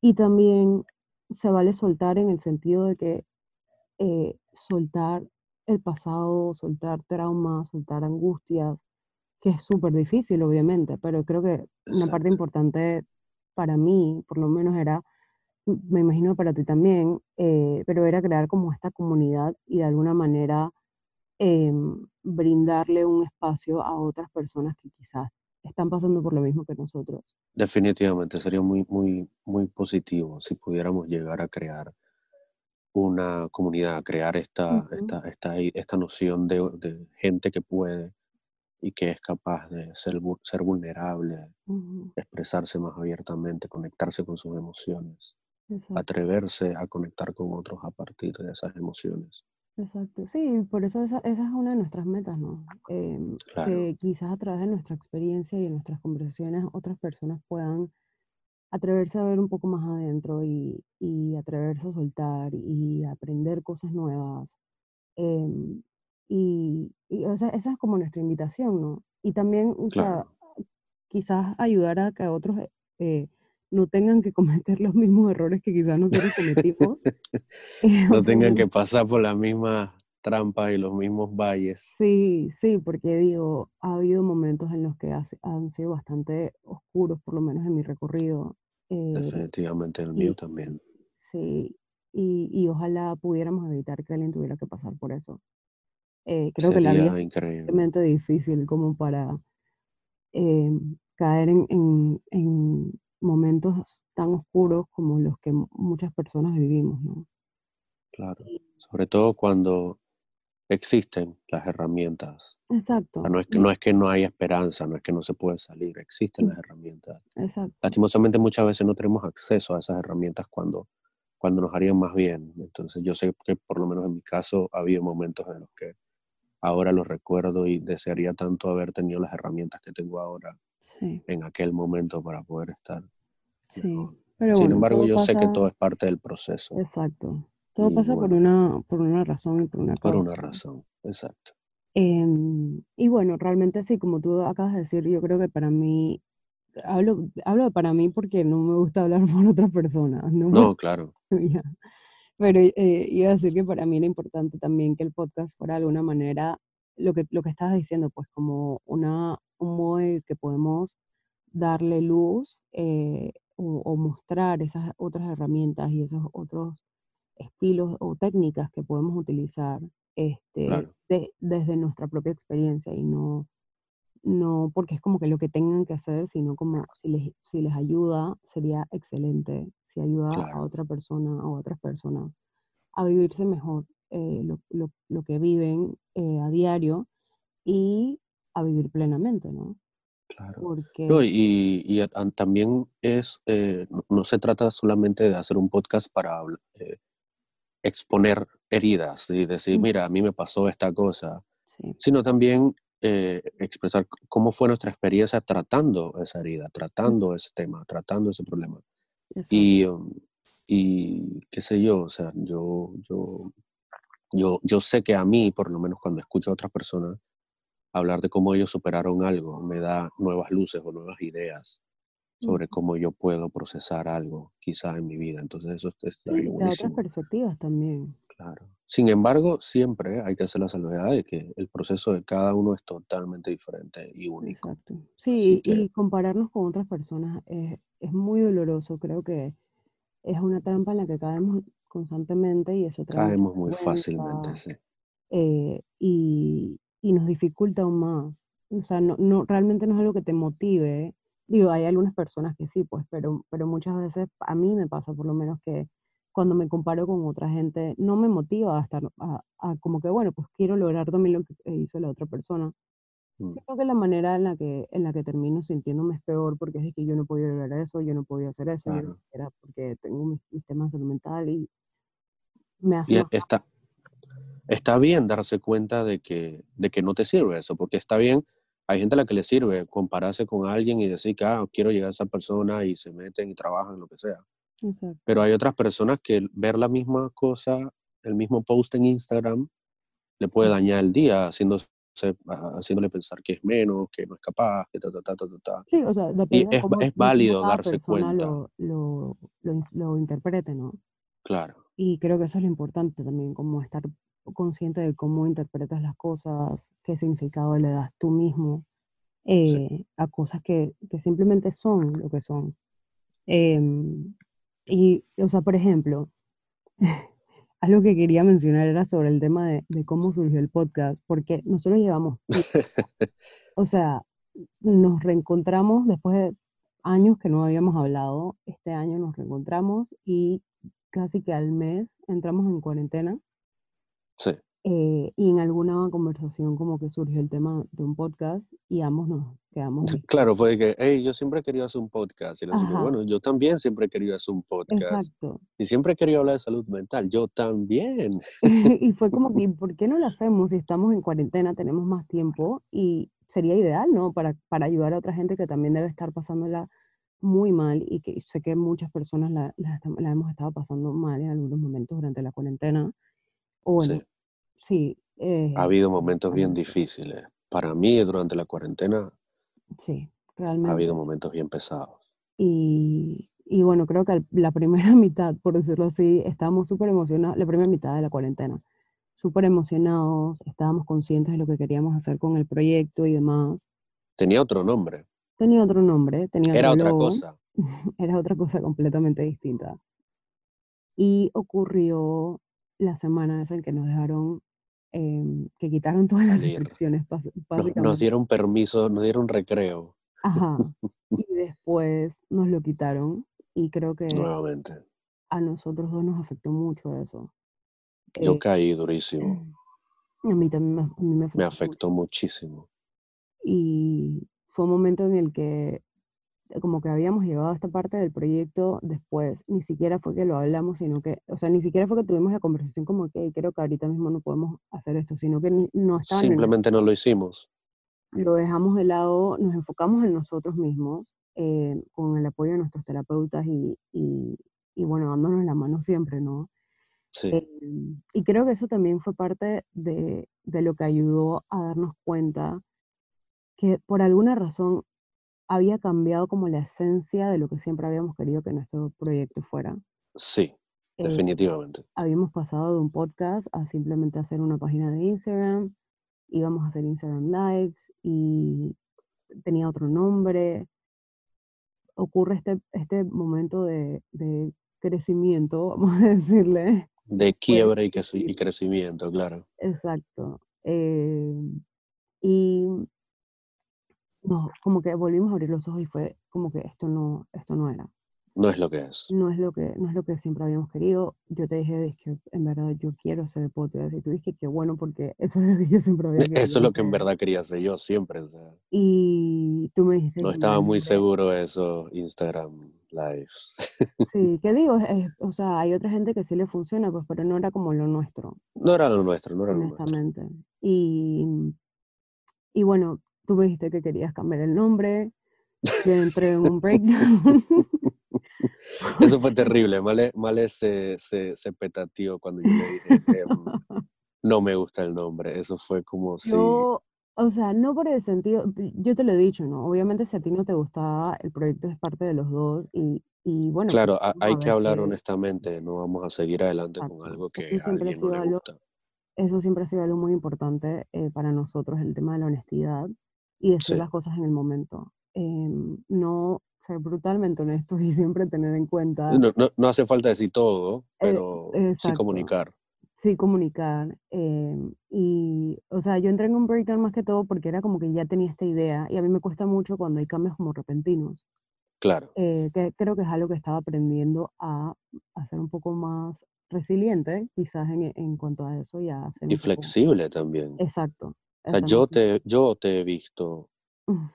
[SPEAKER 1] Y también se vale soltar en el sentido de que eh, soltar el pasado, soltar traumas, soltar angustias, que es súper difícil, obviamente, pero creo que una parte importante para mí, por lo menos, era me imagino para ti también, eh, pero era crear como esta comunidad y de alguna manera em, brindarle un espacio a otras personas que quizás están pasando por lo mismo que nosotros.
[SPEAKER 2] Definitivamente, sería muy, muy, muy positivo si pudiéramos llegar a crear una comunidad, crear esta, esta, esta, esta, noción de, de, gente que puede y que es capaz de ser, ser vulnerable, expresarse más abiertamente, conectarse con sus emociones atreverse a conectar con otros a partir de esas emociones.
[SPEAKER 1] Exacto, sí, por eso esa, esa es una de nuestras metas, ¿no? Em, que quizás a través de nuestra experiencia y de nuestras conversaciones otras personas puedan atreverse a ver un poco más adentro y, y atreverse a soltar y aprender cosas nuevas. Em, y, y o sea, esa es como nuestra invitación, ¿no? Y también, o sea, quizás ayudar a que otros eh, no tengan que cometer los mismos errores que quizás nosotros cometimos.
[SPEAKER 2] Eh, no tengan que pasar por las mismas trampas y los mismos valles.
[SPEAKER 1] Sí, sí, porque digo, ha habido momentos en los que han sido bastante oscuros, por lo menos en mi recorrido.
[SPEAKER 2] Eh, Definitivamente el mío también.
[SPEAKER 1] Sí, y, y, ojalá pudiéramos evitar que alguien tuviera que pasar por eso. Eh, creo que la vida es realmente difícil como para caer en, en momentos tan oscuros como los que muchas personas vivimos, ¿no?
[SPEAKER 2] Claro, sobre todo cuando existen las herramientas.
[SPEAKER 1] Exacto.
[SPEAKER 2] no, es que, no es que no hay esperanza, no es que no se puede salir, existen las herramientas.
[SPEAKER 1] Exacto.
[SPEAKER 2] Lastimosamente muchas veces no tenemos acceso a esas herramientas cuando, cuando nos harían más bien. Entonces yo sé que por lo menos en mi caso ha habido momentos en los que ahora los recuerdo y desearía tanto haber tenido las herramientas que tengo ahora en aquel momento para poder estar.
[SPEAKER 1] Sí, pero
[SPEAKER 2] Sin embargo, yo sé que todo es parte del proceso.
[SPEAKER 1] Exacto. Todo pasa por, una, por una razón y por una
[SPEAKER 2] Por una razón, exacto.
[SPEAKER 1] Em, y bueno, realmente sí, como tú acabas de decir, yo creo que para mí, hablo, hablo para mí porque no me gusta hablar por otras personas. No,
[SPEAKER 2] no claro.
[SPEAKER 1] Pero eh, iba a decir que para mí era importante también que el podcast fuera de alguna manera lo que, lo que estabas diciendo, pues como una, un modo que podemos darle luz eh, o, mostrar esas otras herramientas y esos otros estilos o técnicas que podemos utilizar este, desde nuestra propia experiencia y no, no porque es como que lo que tengan que hacer, sino como si les, si les ayuda, sería excelente, si ayuda a otra persona o a otras personas a vivirse mejor eh, lo, lo, lo, que viven eh, a diario y a vivir plenamente, ¿no?
[SPEAKER 2] Claro. Porque... No, y, y, también es, eh, no, se trata solamente de hacer un podcast para exponer heridas y decir, mira, a mí me pasó esta cosa, sino también eh, expresar cómo fue nuestra experiencia tratando esa herida, tratando ese tema, tratando ese problema. Y, um, y qué sé yo, o sea, yo, yo, yo, yo sé que a mí, por lo menos cuando escucho a otras personas, hablar de cómo ellos superaron algo me da nuevas luces o nuevas ideas sobre cómo yo puedo procesar algo quizá en mi vida. Entonces eso es,
[SPEAKER 1] sí, otras perspectivas también.
[SPEAKER 2] Claro. Sin embargo, siempre hay que hacer la salvedad de que el proceso de cada uno es totalmente diferente y único.
[SPEAKER 1] Exacto. Sí, y compararnos con otras personas es, es, muy doloroso. Creo que es una trampa en la que caemos constantemente y eso
[SPEAKER 2] Caemos muy fácilmente, sí.
[SPEAKER 1] Eh, y, y nos dificulta aún más. O sea, no, no, realmente no es algo que te motive. Digo, hay algunas personas que sí, pues, pero, pero muchas veces a mí me pasa por lo menos que cuando me comparo con otra gente, no me motiva a estar, a, como que, bueno, pues quiero lograr también lo que hizo la otra persona. Mm. Siento que la manera en la que, en la que termino sintiéndome es peor porque es que yo no podía lograr eso, yo no podía hacer eso, era porque tengo mis, temas de salud mental y me hace...
[SPEAKER 2] esta, está bien darse cuenta de que, de que no te sirve eso, porque está bien, hay gente a la que le sirve compararse con alguien y decir que ah, quiero llegar a esa persona y se meten y trabajan, lo que sea.
[SPEAKER 1] Exacto.
[SPEAKER 2] Pero hay otras personas que ver la misma cosa, el mismo post en Instagram, le puede dañar el día, haciéndose, haciéndole pensar que es menos, que no es capaz, que ta, ta, ta, ta, ta.
[SPEAKER 1] Sí, o sea,
[SPEAKER 2] Y
[SPEAKER 1] depende
[SPEAKER 2] es, es válido darse cuenta,
[SPEAKER 1] lo, lo, lo, lo interprete, ¿no?
[SPEAKER 2] claro.
[SPEAKER 1] Y creo que eso es lo importante también, como estar consciente de cómo interpretas las cosas, qué significado le das tú mismo
[SPEAKER 2] Sí.
[SPEAKER 1] eh, a cosas que, que simplemente son lo que son. Em, y, o sea, por ejemplo, algo que quería mencionar era sobre el tema de, de cómo surgió el podcast, porque nosotros llevamos, o sea, nos reencontramos después de años que no habíamos hablado, este año nos reencontramos y casi que al mes entramos en cuarentena
[SPEAKER 2] Sí.
[SPEAKER 1] Eh, y en alguna conversación como que surgió el tema de un podcast y ambos nos quedamos
[SPEAKER 2] Claro, fue que, hey, yo siempre he querido hacer un podcast. Y le dije, bueno, yo también siempre he querido hacer un podcast.
[SPEAKER 1] Exacto.
[SPEAKER 2] Y siempre he querido hablar de salud mental. Yo también.
[SPEAKER 1] y fue como que, ¿por qué no lo hacemos si estamos en cuarentena, tenemos más tiempo y sería ideal, ¿no? Para, para ayudar a otra gente que también debe estar pasándola muy mal y que sé que muchas personas la, la, la hemos estado pasando mal en algunos momentos durante la cuarentena. O bueno,
[SPEAKER 2] Sí.
[SPEAKER 1] Sí. eh,
[SPEAKER 2] Ha habido momentos bien difíciles. Para mí, durante la cuarentena,
[SPEAKER 1] Sí,
[SPEAKER 2] ha
[SPEAKER 1] realmente.
[SPEAKER 2] habido momentos bien pesados.
[SPEAKER 1] Y, y bueno, creo que la primera mitad, por decirlo así, estábamos súper emocionados, la primera mitad de la cuarentena, súper emocionados, estábamos conscientes de lo que queríamos hacer con el proyecto y demás.
[SPEAKER 2] Tenía otro nombre.
[SPEAKER 1] Tenía otro nombre, tenía
[SPEAKER 2] Era
[SPEAKER 1] otro
[SPEAKER 2] otra
[SPEAKER 1] logo,
[SPEAKER 2] cosa.
[SPEAKER 1] era otra cosa completamente distinta. Y ocurrió la semana esa en que nos dejaron, em, que quitaron todas las restricciones,
[SPEAKER 2] Nos, nos dieron permiso, nos dieron recreo
[SPEAKER 1] Ajá. Y después nos lo quitaron y creo que
[SPEAKER 2] nuevamente.
[SPEAKER 1] a nosotros dos nos afectó mucho eso.
[SPEAKER 2] Yo
[SPEAKER 1] Eh,
[SPEAKER 2] caí durísimo.
[SPEAKER 1] a mí también me, a mí me
[SPEAKER 2] Me
[SPEAKER 1] afectó
[SPEAKER 2] afectó
[SPEAKER 1] mucho.
[SPEAKER 2] muchísimo.
[SPEAKER 1] Y fue un momento en el que como que habíamos llegado a esta parte del proyecto después, ni siquiera fue que lo hablamos, sino que, o sea, ni siquiera fue que tuvimos la conversación como que creo que ahorita mismo no podemos hacer esto, sino que ni- no estaban en
[SPEAKER 2] Simplemente no lo hicimos.
[SPEAKER 1] lo dejamos de lado, nos enfocamos en nosotros mismos, eh, con el apoyo de nuestros terapeutas y, y, y bueno, dándonos la mano siempre, ¿no?
[SPEAKER 2] Sí.
[SPEAKER 1] Eh, y creo que eso también fue parte de, de lo que ayudó a darnos cuenta que por alguna razón había cambiado como la esencia de lo que siempre habíamos querido que nuestro proyecto fuera.
[SPEAKER 2] Sí,
[SPEAKER 1] Eh,
[SPEAKER 2] definitivamente.
[SPEAKER 1] habíamos pasado de un podcast a simplemente hacer una página de Instagram, íbamos a hacer Instagram Lives y tenía otro nombre. Ocurre este, este momento de, de crecimiento, vamos a decirle.
[SPEAKER 2] De que-
[SPEAKER 1] sí.
[SPEAKER 2] y crecimiento, claro.
[SPEAKER 1] Exacto. Eh, y no, como que volvimos a abrir los ojos y fue como que esto no, esto no era.
[SPEAKER 2] No es lo que es.
[SPEAKER 1] No es lo que, no es lo que siempre habíamos querido. Yo te dije, que en verdad yo quiero hacer podcast. Y tú dijiste que bueno, porque eso es lo que yo siempre había querido
[SPEAKER 2] Eso es lo que en verdad quería hacer yo siempre. o sea,
[SPEAKER 1] Y tú me dijiste
[SPEAKER 2] no estaba muy seguro de eso, Instagram Lives.
[SPEAKER 1] Sí, ¿qué digo? Es- o sea, hay otra gente que sí le funciona, pues, pero no era como lo nuestro,
[SPEAKER 2] No era lo nuestro, no era lo nuestro.
[SPEAKER 1] honestamente. Y, y bueno, tú me dijiste que querías cambiar el nombre. Yo entré en un breakdown.
[SPEAKER 2] Eso fue terrible. Male, Male se, se, se petateó cuando yo le dije, em, no me gusta el nombre. Eso fue como si...
[SPEAKER 1] Yo, o sea, no por el sentido, yo te lo he dicho, ¿no? Obviamente si a ti no te gustaba, el proyecto es parte de los dos y, y bueno, pues
[SPEAKER 2] Claro,
[SPEAKER 1] vamos
[SPEAKER 2] hay que hablar
[SPEAKER 1] qué-
[SPEAKER 2] honestamente. No vamos a seguir adelante con
[SPEAKER 1] Exacto.
[SPEAKER 2] algo que
[SPEAKER 1] Eso
[SPEAKER 2] a alguien no
[SPEAKER 1] sido
[SPEAKER 2] le
[SPEAKER 1] algo-
[SPEAKER 2] gusta.
[SPEAKER 1] Eso siempre ha sido algo muy importante eh, para nosotros, el tema de la honestidad y decir
[SPEAKER 2] Sí.
[SPEAKER 1] las cosas en el momento. Em, no ser brutalmente honestos y siempre tener en cuenta,
[SPEAKER 2] No, no, no hace falta decir todo,
[SPEAKER 1] Eh,
[SPEAKER 2] pero sí
[SPEAKER 1] exacto.
[SPEAKER 2] comunicar.
[SPEAKER 1] sí comunicar. em, y, o sea, yo entré en un breakdown más que todo porque era como que ya tenía esta idea y a mí me cuesta mucho cuando hay cambios como repentinos.
[SPEAKER 2] Claro.
[SPEAKER 1] eh, que creo que es algo que estaba aprendiendo a, a ser un poco más resiliente, quizás en, en cuanto a eso y a ser
[SPEAKER 2] Y
[SPEAKER 1] un poco-
[SPEAKER 2] flexible también.
[SPEAKER 1] Exacto.
[SPEAKER 2] O sea, yo te, yo te he visto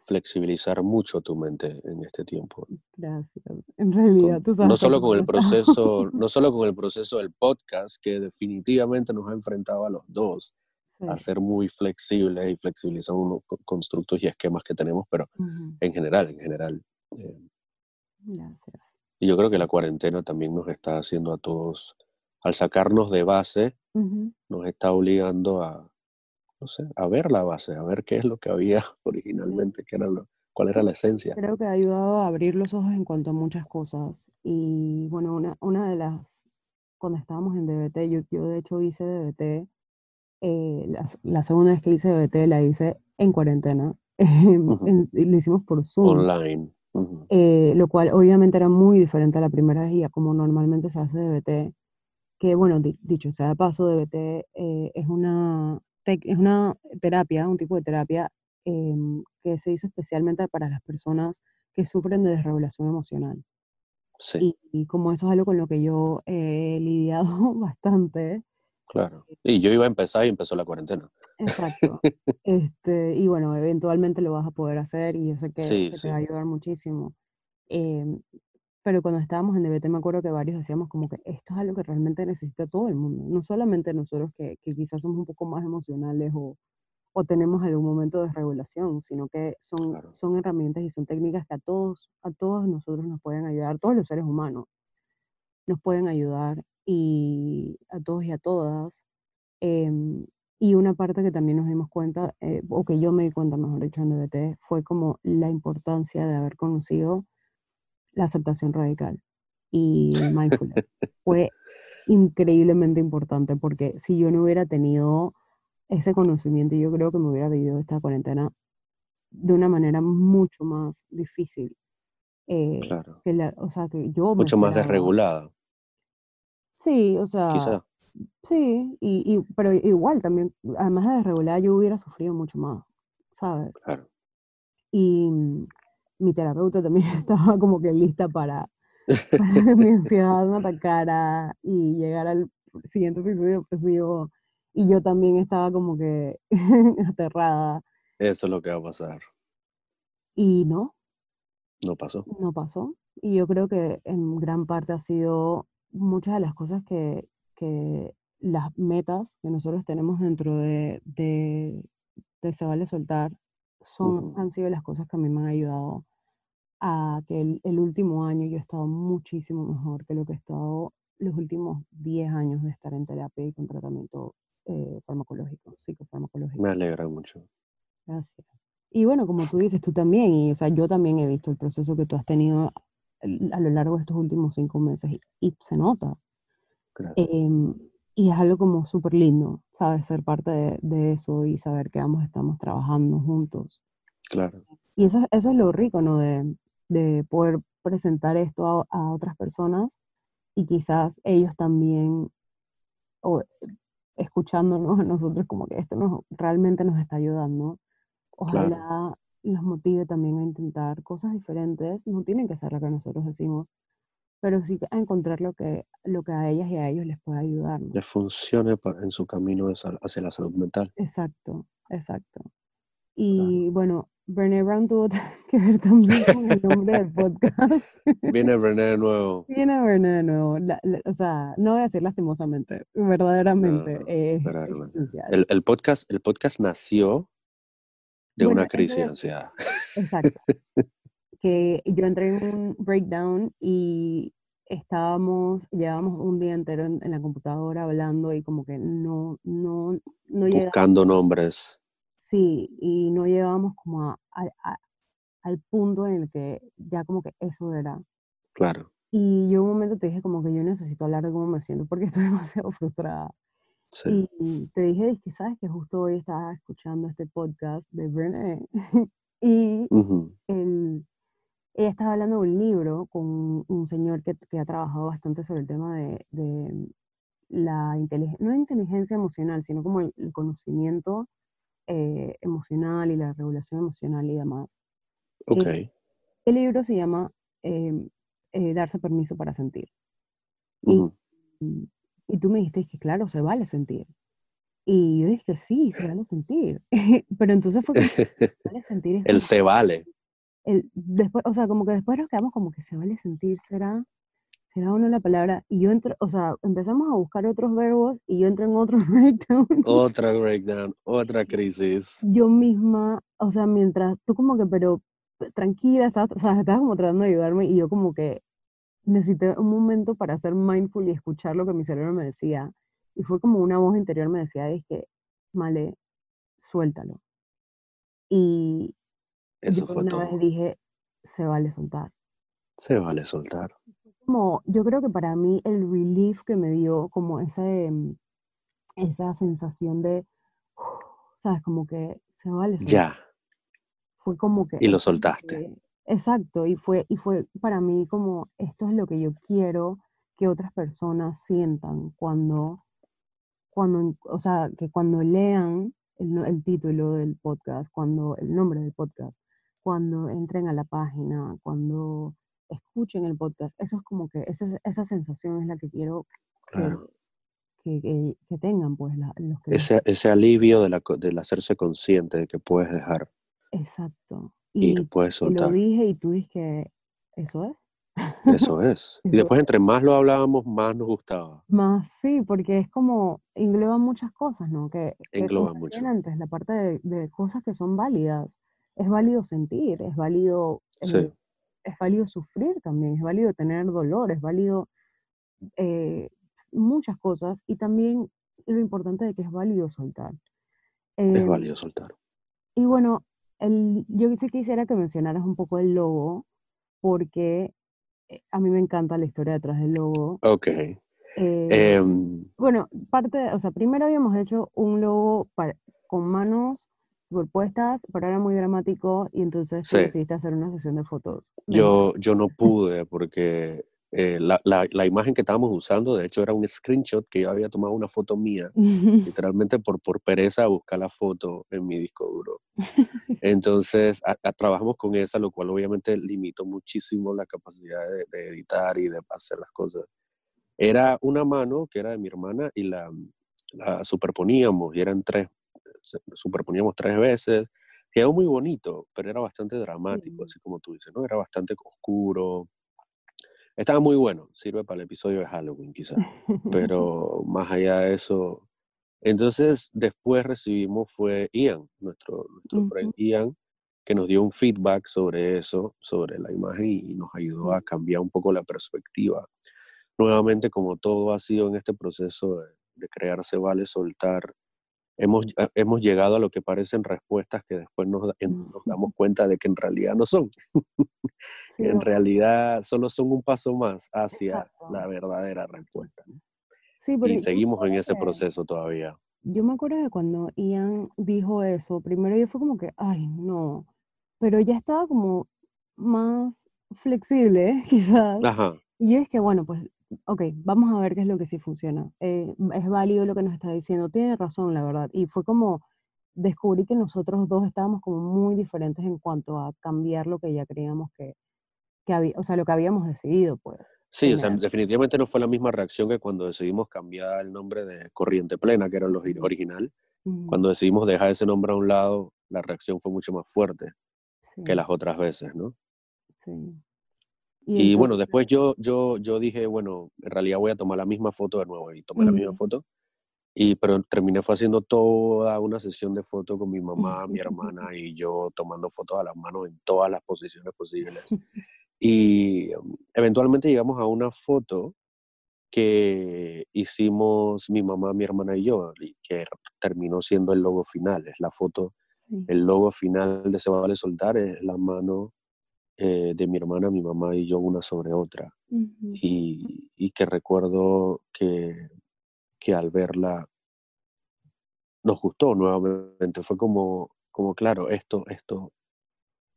[SPEAKER 2] flexibilizar mucho tu mente en este tiempo.
[SPEAKER 1] Gracias. En realidad, tú sabes
[SPEAKER 2] no solo con el proceso, no solo con el proceso del podcast, que definitivamente nos ha enfrentado a los dos a ser muy flexibles y flexibilizar unos constructos y esquemas que tenemos, pero en general, en general. Eh,
[SPEAKER 1] Gracias.
[SPEAKER 2] Y yo creo que la cuarentena también nos está haciendo a todos, al sacarnos de base, nos está obligando a, no sé, a ver la base, a ver qué es lo que había originalmente, qué era lo, cuál era la esencia.
[SPEAKER 1] Creo que ha ayudado a abrir los ojos en cuanto a muchas cosas. Y bueno, una, una de las, cuando estábamos en DBT, yo, yo de hecho hice DBT, eh, la, segunda vez que hice DBT la hice en cuarentena, lo hicimos por Zoom.
[SPEAKER 2] Online.
[SPEAKER 1] Eh, lo cual obviamente era muy diferente a la primera vez y a como normalmente se hace DBT, que bueno, dicho sea de paso, DBT eh, es, una es una terapia, un tipo de terapia em, que se hizo especialmente para las personas que sufren de desregulación emocional.
[SPEAKER 2] Sí.
[SPEAKER 1] Y, como eso es algo con lo que yo he lidiado bastante.
[SPEAKER 2] Claro. Eh, y yo iba a empezar y empezó la cuarentena.
[SPEAKER 1] Exacto. este, y bueno, eventualmente lo vas a poder hacer y yo sé que, te va a ayudar muchísimo. Em, pero cuando estábamos en DBT me acuerdo que varios decíamos como que esto es algo que realmente necesita todo el mundo, no solamente nosotros que, que quizás somos un poco más emocionales o, o, tenemos algún momento de regulación, sino que son, son herramientas y son técnicas que a todos, a todos nosotros nos pueden ayudar, todos los seres humanos nos pueden ayudar y a todos y a todas. Em, y una parte que también nos dimos cuenta, eh, o que yo me di cuenta, mejor dicho, en DBT, fue como la importancia de haber conocido la aceptación radical y el mindfulness. Fue increíblemente importante porque si yo no hubiera tenido ese conocimiento, yo creo que me hubiera vivido esta cuarentena de una manera mucho más difícil.
[SPEAKER 2] Eh, claro.
[SPEAKER 1] Que o sea, que yo
[SPEAKER 2] mucho más desregulada.
[SPEAKER 1] Sí, o sea,
[SPEAKER 2] Quizá.
[SPEAKER 1] sí, y, y, pero igual también, además de desregulada, yo hubiera sufrido mucho más, ¿sabes?
[SPEAKER 2] Claro.
[SPEAKER 1] Y, mi terapeuta también estaba como que lista para, que mi ansiedad me atacara y llegar al siguiente episodio depresivo. Y yo también estaba como que aterrada.
[SPEAKER 2] Eso es lo que va a pasar.
[SPEAKER 1] Y no.
[SPEAKER 2] No pasó.
[SPEAKER 1] No pasó. Y yo creo que en gran parte ha sido muchas de las cosas que, que las metas que nosotros tenemos dentro de, de, de Se Vale Soltar son, han sido las cosas que a mí me han ayudado a que el, último año yo he estado muchísimo mejor que lo que he estado los últimos 10 años de estar en terapia y con tratamiento eh, farmacológico, psicofarmacológico.
[SPEAKER 2] Me alegra mucho.
[SPEAKER 1] Gracias. Y bueno, como tú dices, tú también, y o sea, yo también he visto el proceso que tú has tenido a lo largo de estos últimos cinco meses y, se nota.
[SPEAKER 2] Gracias.
[SPEAKER 1] Em, y es algo como súper lindo, ¿sabes? Ser parte de, eso y saber que ambos estamos trabajando juntos.
[SPEAKER 2] Claro.
[SPEAKER 1] Y eso, eso es lo rico, ¿no? De, de poder presentar esto a, otras personas y quizás ellos también, o, escuchándonos a nosotros como que esto nos, realmente nos está ayudando. Ojalá los motive también a intentar cosas diferentes, no tienen que ser lo que nosotros decimos, pero sí a encontrar lo que, lo que a ellas y a ellos les puede ayudar.
[SPEAKER 2] Les funcione en su camino hacia la salud mental.
[SPEAKER 1] Exacto, exacto. Y bueno, Brené Brown tuvo que ver también con el nombre del podcast.
[SPEAKER 2] Viene Brené de nuevo.
[SPEAKER 1] Viene Brené de nuevo. o sea, no voy a decir lastimosamente, verdaderamente.
[SPEAKER 2] El, el, podcast, el podcast nació de una crisis de ansiedad.
[SPEAKER 1] Exacto. que yo entré en un breakdown y estábamos, llevábamos un día entero en, la computadora hablando y como que no, no, no
[SPEAKER 2] Buscando nombres.
[SPEAKER 1] Sí, y no llegábamos como a, al punto en el que ya como que eso era.
[SPEAKER 2] Claro.
[SPEAKER 1] Y yo un momento te dije como que yo necesito hablar de cómo me siento porque estoy demasiado frustrada.
[SPEAKER 2] Sí.
[SPEAKER 1] Y te dije, que sabes que justo hoy estaba escuchando este podcast de Brené y él, ella estaba hablando de un libro con un señor que, que ha trabajado bastante sobre el tema de, de la inteligencia, no la inteligencia emocional, sino como el, conocimiento eh, emocional y la regulación emocional y demás.
[SPEAKER 2] Ok.
[SPEAKER 1] el libro se llama em, eh, Darse permiso para sentir. y, y, tú me dijiste que, claro, se vale sentir. Y yo dije, sí, se vale sentir. Pero entonces fue como, se vale sentir.
[SPEAKER 2] el se vale.
[SPEAKER 1] El, después, o sea, como que después nos quedamos como que se vale sentir, será, será uno la palabra. Y yo entro, o sea, empezamos a buscar otros verbos y yo entro en otro breakdown.
[SPEAKER 2] Otra breakdown, otra crisis.
[SPEAKER 1] Yo misma, o sea, mientras tú como que, pero tranquila, estabas, o sea, estabas como tratando de ayudarme y yo como que necesité un momento para ser mindful y escuchar lo que mi cerebro me decía. Y fue como una voz interior me decía, es que, Male, suéltalo. Y
[SPEAKER 2] Eso
[SPEAKER 1] yo
[SPEAKER 2] fue
[SPEAKER 1] una
[SPEAKER 2] todo.
[SPEAKER 1] vez dije, se vale soltar.
[SPEAKER 2] Se vale soltar.
[SPEAKER 1] Como, yo creo que para mí el relief que me dio, como esa, em, esa sensación de, sabes, como que se vale soltar.
[SPEAKER 2] Ya.
[SPEAKER 1] Fue como que...
[SPEAKER 2] Y lo soltaste.
[SPEAKER 1] Exacto, y fue, y fue para mí como, esto es lo que yo quiero que otras personas sientan cuando, cuando, o sea, que cuando lean el, el título del podcast, cuando el nombre del podcast, cuando entren a la página, cuando escuchen el podcast, eso es como que esa, esa sensación es la que quiero que,
[SPEAKER 2] Claro.
[SPEAKER 1] que, que- que tengan, pues, la- los que...
[SPEAKER 2] Ese, ese alivio de la, del hacerse consciente de que puedes dejar
[SPEAKER 1] Exacto.
[SPEAKER 2] ir,
[SPEAKER 1] Y
[SPEAKER 2] puedes
[SPEAKER 1] te lo
[SPEAKER 2] soltar.
[SPEAKER 1] dije y tú dices que eso es.
[SPEAKER 2] Eso es. Y después, entre más lo hablábamos, más nos gustaba.
[SPEAKER 1] Más sí, porque es como, engloba muchas cosas, ¿no? Que,
[SPEAKER 2] Engloba mucho.
[SPEAKER 1] antes, la parte de, de cosas que son válidas. Es válido sentir, es válido,
[SPEAKER 2] Sí,
[SPEAKER 1] eh, es válido sufrir también, es válido tener dolor, es válido eh, muchas cosas. Y también lo importante de que es válido soltar.
[SPEAKER 2] es
[SPEAKER 1] Em,
[SPEAKER 2] válido soltar.
[SPEAKER 1] Y bueno, el, yo sí quisiera que mencionaras un poco el logo, porque eh, a mí me encanta la historia detrás del logo.
[SPEAKER 2] Ok.
[SPEAKER 1] Eh,
[SPEAKER 2] Em,
[SPEAKER 1] bueno, parte, de- o sea, primero habíamos hecho un logo para- con manos superpuestas, pero era muy dramático y entonces
[SPEAKER 2] Sí.
[SPEAKER 1] decidiste hacer una sesión de fotos.
[SPEAKER 2] yo, yo no pude porque eh, la, la, la imagen que estábamos usando, de hecho, era un screenshot que yo había tomado una foto mía, literalmente por, por pereza a buscar la foto en mi disco duro. Entonces, a- a- trabajamos con esa, lo cual obviamente limitó muchísimo la capacidad de, de editar y de hacer las cosas. Era una mano que era de mi hermana y la, la superponíamos y eran tres, superponíamos tres veces. Quedó muy bonito, pero era bastante dramático,
[SPEAKER 1] Sí.
[SPEAKER 2] así como tú dices, ¿no? Era bastante oscuro. Estaba muy bueno, sirve para el episodio de Halloween quizás, pero más allá de eso, entonces después recibimos fue Ian, nuestro, nuestro friend
[SPEAKER 1] Ujú.
[SPEAKER 2] Ian, que nos dio un feedback sobre eso, sobre la imagen y nos ayudó a cambiar un poco la perspectiva. Nuevamente, como todo ha sido en este proceso de, de crear Se Vale Soltar, hemos, eh, hemos llegado a lo que parecen respuestas que después nos, nos damos cuenta de que en realidad no son.
[SPEAKER 1] Sí,
[SPEAKER 2] en realidad solo son un paso más hacia
[SPEAKER 1] exacto.
[SPEAKER 2] la verdadera respuesta. ¿no?
[SPEAKER 1] Sí, porque
[SPEAKER 2] Y seguimos en ese proceso todavía.
[SPEAKER 1] Yo me acuerdo de cuando Ian dijo eso, primero yo fue como que, ay, no, pero ya estaba como más flexible, quizás.
[SPEAKER 2] Ajá,
[SPEAKER 1] Y es que, bueno, pues, ok, vamos a ver qué es lo que sí funciona. Eh, es válido lo que nos está diciendo, tiene razón, la verdad. Y fue como, descubrí que nosotros dos estábamos como muy diferentes en cuanto a cambiar lo que ya creíamos que, que había, o sea, lo que habíamos decidido, pues.
[SPEAKER 2] Sí, o sea, definitivamente no fue la misma reacción que cuando decidimos cambiar el nombre de Corriente Plena, que era el ori- original. Cuando decidimos dejar ese nombre a un lado, la reacción fue mucho más fuerte que las otras veces, ¿no?
[SPEAKER 1] sí.
[SPEAKER 2] Y bueno,
[SPEAKER 1] entonces-
[SPEAKER 2] después yo, yo, yo dije, bueno, en realidad voy a tomar la misma foto de nuevo y tomé la misma foto. Y, pero terminé fue haciendo toda una sesión de fotos con mi mamá, mi hermana y yo tomando fotos a las manos en todas las posiciones posibles. Y um, eventualmente llegamos a una foto que hicimos mi mamá, mi hermana y yo, y que terminó siendo el logo final. Es la foto, el logo final de Se Vale Soltar, es la mano eh, de mi hermana, mi mamá y yo una sobre otra. Y, y que recuerdo que, que al verla nos gustó nuevamente. Fue como, como claro, esto, esto,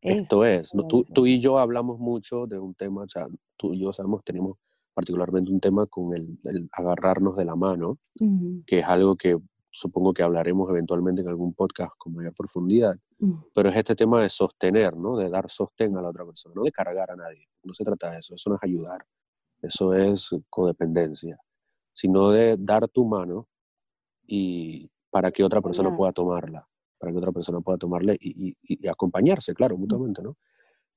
[SPEAKER 2] esto es. ¿no? Tú, tú y yo hablamos mucho de un tema, o sea, tú y yo sabemos, tenemos particularmente un tema con el, el agarrarnos de la mano, que es algo que supongo que hablaremos eventualmente en algún podcast con mayor profundidad,
[SPEAKER 1] ujú.
[SPEAKER 2] pero es este tema de sostener, ¿no? De dar sostén a la otra persona, no de cargar a nadie. No se trata de eso, eso no es ayudar, eso es codependencia, sino de dar tu mano y, para que otra persona pueda tomarla, para que otra persona pueda tomarla y, y, acompañarse, claro, mutuamente, ¿no?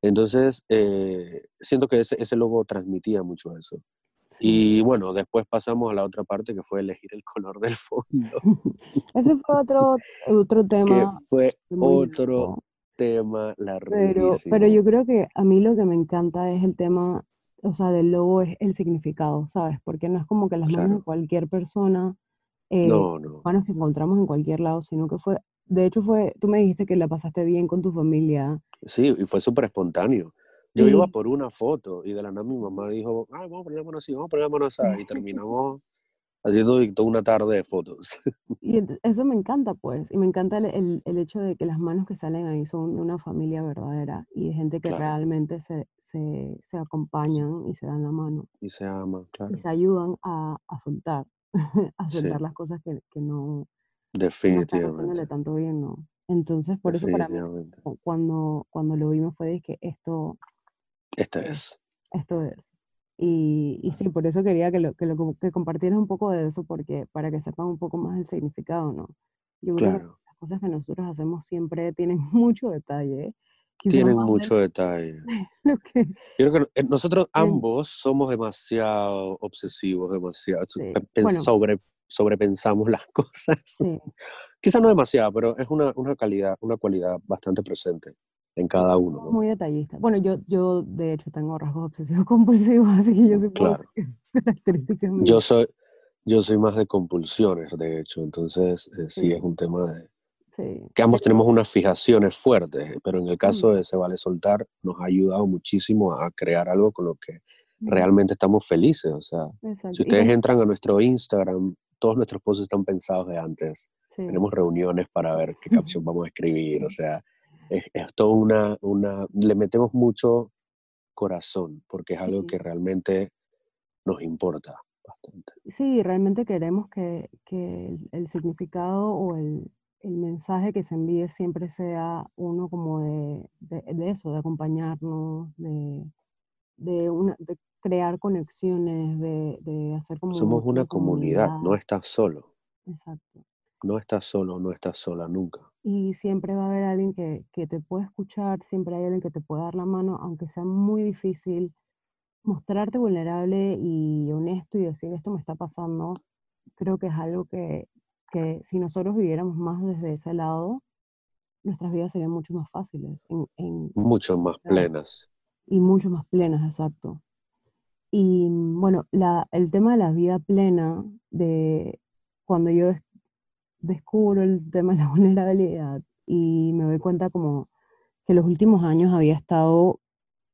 [SPEAKER 2] Entonces, eh, siento que ese, ese logo transmitía mucho eso. Y bueno, después pasamos a la otra parte que fue elegir el color del fondo.
[SPEAKER 1] Ese fue otro, otro tema.
[SPEAKER 2] Que fue otro tema
[SPEAKER 1] larguísimo. Pero, pero yo creo que a mí lo que me encanta es el tema, o sea, del logo es el significado, ¿sabes? Porque no es como que las manos de cualquier persona, eh, no, no. manos que encontramos en cualquier lado, sino que fue, de hecho fue, tú me dijiste que la pasaste bien con tu familia.
[SPEAKER 2] Sí, y fue súper espontáneo. Yo iba por una foto y de la nada mi mamá dijo, ah, vamos a poner la mano así, vamos a poner la mano así, y terminamos haciendo toda una tarde de fotos.
[SPEAKER 1] Y eso me encanta, pues, y me encanta el, el, hecho de que las manos que salen ahí son una familia verdadera y de gente que realmente se, se, se, acompañan y se dan la mano.
[SPEAKER 2] Y se aman, claro.
[SPEAKER 1] Y se ayudan a, a soltar, a soltar las cosas que, que no...
[SPEAKER 2] Definitivamente.
[SPEAKER 1] No tanto bien, ¿no? Entonces, por eso para mí, cuando, cuando lo vimos fue de que esto,
[SPEAKER 2] esto es.
[SPEAKER 1] Esto es. Y, y, sí, por eso quería que, lo, que, lo, que compartieras un poco de eso, porque para que sepan un poco más el significado, ¿no? Yo creo que las cosas que nosotros hacemos siempre tienen mucho detalle.
[SPEAKER 2] Tienen mucho detalle. Yo creo que eh, nosotros ambos somos demasiado obsesivos, demasiado. sobre, sobrepensamos las cosas. Sí. Quizá no demasiado, pero es una, una calidad, una cualidad bastante presente en cada uno.
[SPEAKER 1] Muy detallista. Bueno, yo, yo de hecho tengo rasgos obsesivos compulsivos, así que yo soy
[SPEAKER 2] claro. Yo soy, yo soy más de compulsiones, de hecho, entonces eh, sí. es un tema de... Sí. Que ambos tenemos unas fijaciones fuertes, pero en el caso de Se Vale Soltar nos ha ayudado muchísimo a crear algo con lo que realmente estamos felices. O sea, si ustedes entran a nuestro Instagram, todos nuestros posts están pensados de antes. Tenemos reuniones para ver qué capción vamos a escribir, o sea, es, es una, una, le metemos mucho corazón, porque es algo que realmente nos importa bastante.
[SPEAKER 1] Sí, realmente queremos que, que el, significado o el, el, mensaje que se envíe siempre sea uno como de, de, eso, de acompañarnos, de, de, una, de crear conexiones, de, de hacer como...
[SPEAKER 2] Somos una, comunidad, comunidad, no estás solo. Exacto. No estás solo, no estás sola nunca
[SPEAKER 1] y siempre va a haber alguien que, que, te puede escuchar, siempre hay alguien que te puede dar la mano, aunque sea muy difícil mostrarte vulnerable y honesto y decir esto me está pasando, creo que es algo que, que si nosotros viviéramos más desde ese lado, nuestras vidas serían mucho más fáciles. En,
[SPEAKER 2] mucho más plenas.
[SPEAKER 1] Y mucho más plenas, exacto. Y bueno, la, el tema de la vida plena, de cuando yo descubro el tema de la vulnerabilidad y me doy cuenta como que los últimos años había estado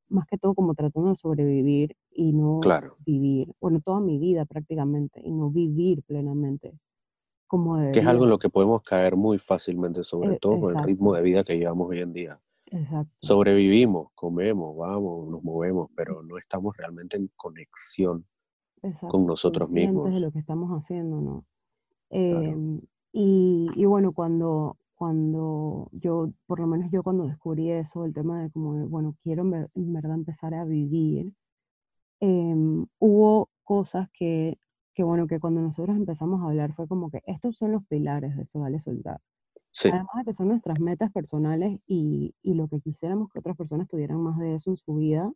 [SPEAKER 1] más que todo como tratando de sobrevivir y no vivir, bueno, toda mi vida prácticamente, y no vivir plenamente. Como
[SPEAKER 2] que es algo en lo que podemos caer muy fácilmente, sobre e todo con el ritmo de vida que llevamos hoy en día. Exacto. Sobrevivimos, comemos, vamos, nos movemos, pero no estamos realmente en conexión con nosotros mismos.
[SPEAKER 1] de lo que estamos haciendo, ¿no? Em, y, bueno, cuando, cuando yo, por lo menos yo cuando descubrí eso, el tema de como, bueno, quiero en, verdad empezar a vivir, em, hubo cosas que, que, bueno, que cuando nosotros empezamos a hablar fue como que estos son los pilares de eso, vale soltar. Además de que son nuestras metas personales y, y, lo que quisiéramos que otras personas tuvieran más de eso en su vida,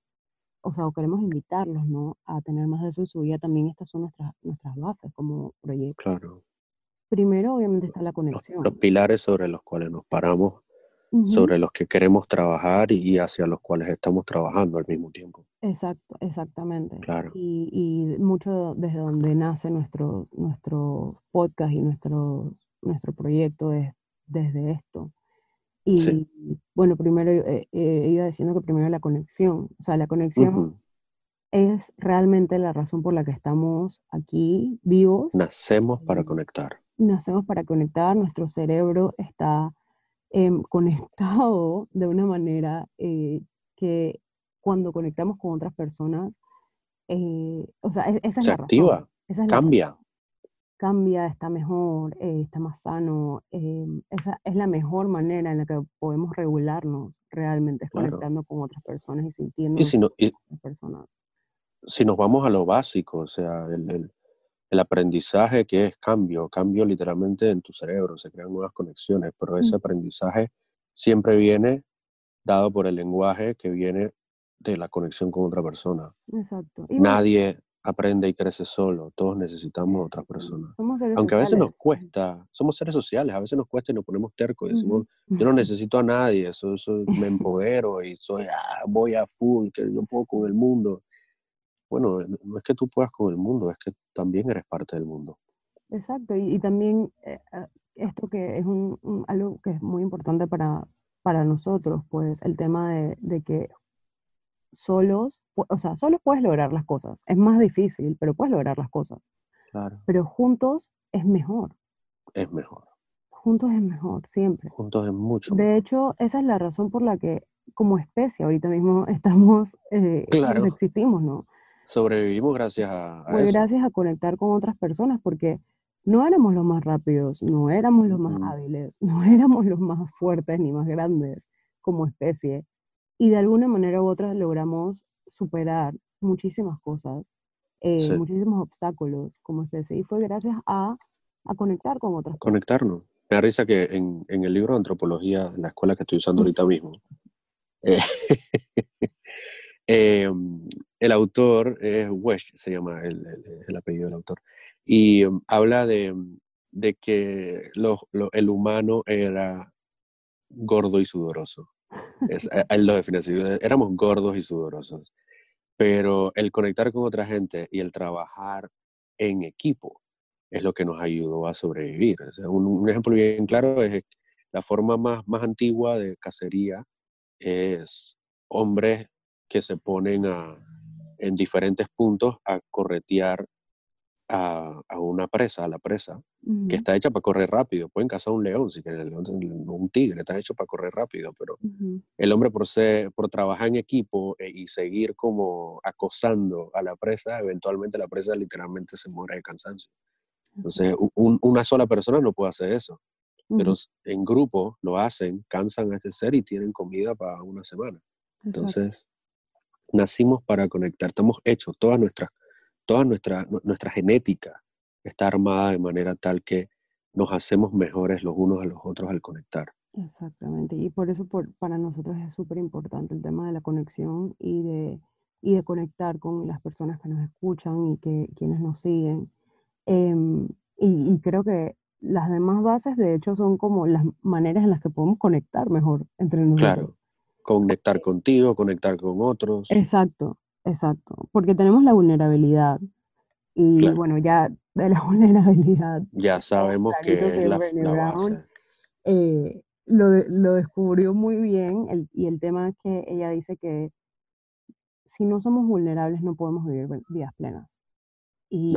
[SPEAKER 1] o sea, o queremos invitarlos, ¿no? A tener más de eso en su vida, también estas son nuestras, nuestras bases como proyecto.
[SPEAKER 2] Claro.
[SPEAKER 1] Primero, obviamente, está la conexión.
[SPEAKER 2] Los, pilares sobre los cuales nos paramos, sobre los que queremos trabajar y hacia los cuales estamos trabajando al mismo tiempo.
[SPEAKER 1] Exacto, exactamente.
[SPEAKER 2] Claro.
[SPEAKER 1] Y, y mucho desde donde nace nuestro, nuestro podcast y nuestro, nuestro proyecto es desde esto. Y bueno, primero eh, eh, iba diciendo que primero la conexión, o sea, la conexión es realmente la razón por la que estamos aquí vivos.
[SPEAKER 2] Nacemos para conectar
[SPEAKER 1] nacemos para conectar, nuestro cerebro está em, conectado de una manera eh, que cuando conectamos con otras personas, eh, o sea, e-, esa es
[SPEAKER 2] Se activa, cambia.
[SPEAKER 1] cambia, está mejor, eh, está más sano. Em, esa es la mejor manera en la que podemos regularnos realmente, conectando con otras personas y sintiendo
[SPEAKER 2] y si
[SPEAKER 1] otras personas.
[SPEAKER 2] Si nos vamos a lo básico, o sea, el el aprendizaje que es cambio, cambio literalmente en tu cerebro, se crean nuevas conexiones, pero ese aprendizaje siempre viene dado por el lenguaje que viene de la conexión con otra persona.
[SPEAKER 1] Exacto.
[SPEAKER 2] Nadie aprende y crece solo, todos necesitamos otras personas. Aunque a veces nos cuesta, somos seres sociales, a veces nos cuesta y nos ponemos tercos y decimos, yo no necesito a nadie, eso, me empodero y soy, ah, voy a full, que yo puedo con el mundo. Bueno, no es que tú puedas con el mundo, es que también eres parte del mundo.
[SPEAKER 1] Exacto, y, también eh, ah, esto que es un, algo que es muy importante para, para nosotros, pues el tema de, de que solos, o sea, solos puedes lograr las cosas. Es más difícil, pero puedes lograr las cosas.
[SPEAKER 2] Claro.
[SPEAKER 1] Pero juntos es mejor.
[SPEAKER 2] Es mejor.
[SPEAKER 1] Juntos es mejor, siempre.
[SPEAKER 2] Juntos es mucho.
[SPEAKER 1] De hecho, esa es la razón por la que como especie ahorita mismo estamos, eh,
[SPEAKER 2] claro.
[SPEAKER 1] existimos, ¿no?
[SPEAKER 2] Sobrevivimos gracias a,
[SPEAKER 1] pues gracias a conectar con otras personas, porque no éramos los más rápidos, no éramos los más hábiles, no éramos los más fuertes ni más grandes como especie, y de alguna manera u otra logramos superar muchísimas cosas, eh, muchísimos obstáculos como especie. Y fue gracias a, a conectar con otras
[SPEAKER 2] Conectarnos. Me da risa que en, en, el libro de antropología, en la escuela que estoy usando ahorita mismo, eh, em, el autor es se llama el, el, apellido del autor, y em, habla de, de que el humano era gordo y sudoroso. Es, él lo así, éramos gordos y sudorosos, pero el conectar con otra gente y el trabajar en equipo es lo que nos ayudó a sobrevivir. un, ejemplo bien claro es la forma más, más antigua de cacería es hombres que se ponen a, en diferentes puntos a corretear a, una presa, a la presa, que está hecha para correr rápido. Pueden cazar un león, si quieren, un tigre, está hecho para correr rápido, pero el hombre por, ser, por trabajar en equipo eh, y seguir como acosando a la presa, eventualmente la presa literalmente se muere de cansancio. Entonces, una sola persona no puede hacer eso, pero en grupo lo hacen, cansan a ese ser y tienen comida para una semana. Entonces, nacimos para conectar, estamos hechos, todas nuestras toda nuestra, nuestra genética está armada de manera tal que nos hacemos mejores los unos a los otros al conectar.
[SPEAKER 1] Exactamente, y por eso por, para nosotros es súper importante el tema de la conexión y de, y de conectar con las personas que nos escuchan y que quienes nos siguen. Em, y, y, creo que las demás bases, de hecho, son como las maneras en las que podemos conectar mejor entre nosotros. Claro,
[SPEAKER 2] conectar contigo, conectar con otros.
[SPEAKER 1] Exacto, Exacto, porque tenemos la vulnerabilidad y bueno, ya de la vulnerabilidad.
[SPEAKER 2] Ya sabemos que es la, base.
[SPEAKER 1] Eh, lo, lo, descubrió muy bien y el tema es que ella dice que si no somos vulnerables no podemos vivir vidas plenas. Y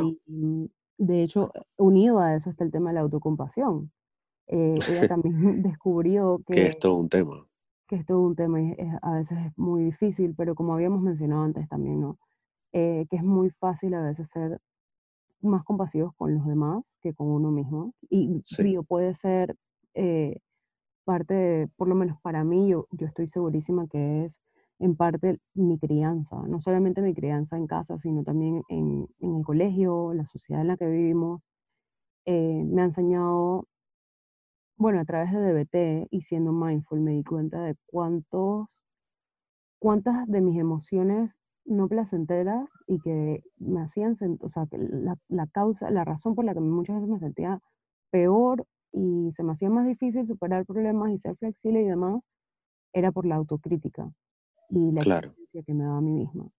[SPEAKER 1] de hecho, unido a eso está el tema de la autocompasión. Eh, ella también descubrió que...
[SPEAKER 2] Que es todo un tema
[SPEAKER 1] que es todo un tema y a veces es muy difícil, pero como habíamos mencionado antes también, ¿no? Eh, que es muy fácil a veces ser más compasivos con los demás que con uno mismo. Y puede ser eh, parte, de, por lo menos para mí, yo, yo estoy segurísima que es en parte mi crianza, no solamente mi crianza en casa, sino también en, en el colegio, la sociedad en la que vivimos. Eh, me ha enseñado bueno, a través de DBT y siendo mindful me di cuenta de cuántos, cuántas de mis emociones no placenteras y que me hacían, o sea, que la, la, causa, la razón por la que muchas veces me sentía peor y se me hacía más difícil superar problemas y ser flexible y demás, era por la autocrítica y la
[SPEAKER 2] claro.
[SPEAKER 1] que me daba a mí misma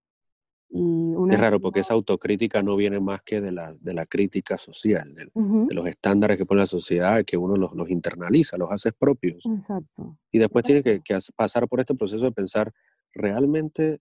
[SPEAKER 2] es raro porque esa autocrítica no viene más que de la, de la crítica social, de, los estándares que pone la sociedad, que uno los, los internaliza, los hace propios.
[SPEAKER 1] Exacto.
[SPEAKER 2] Y después tiene que, que, pasar por este proceso de pensar, ¿realmente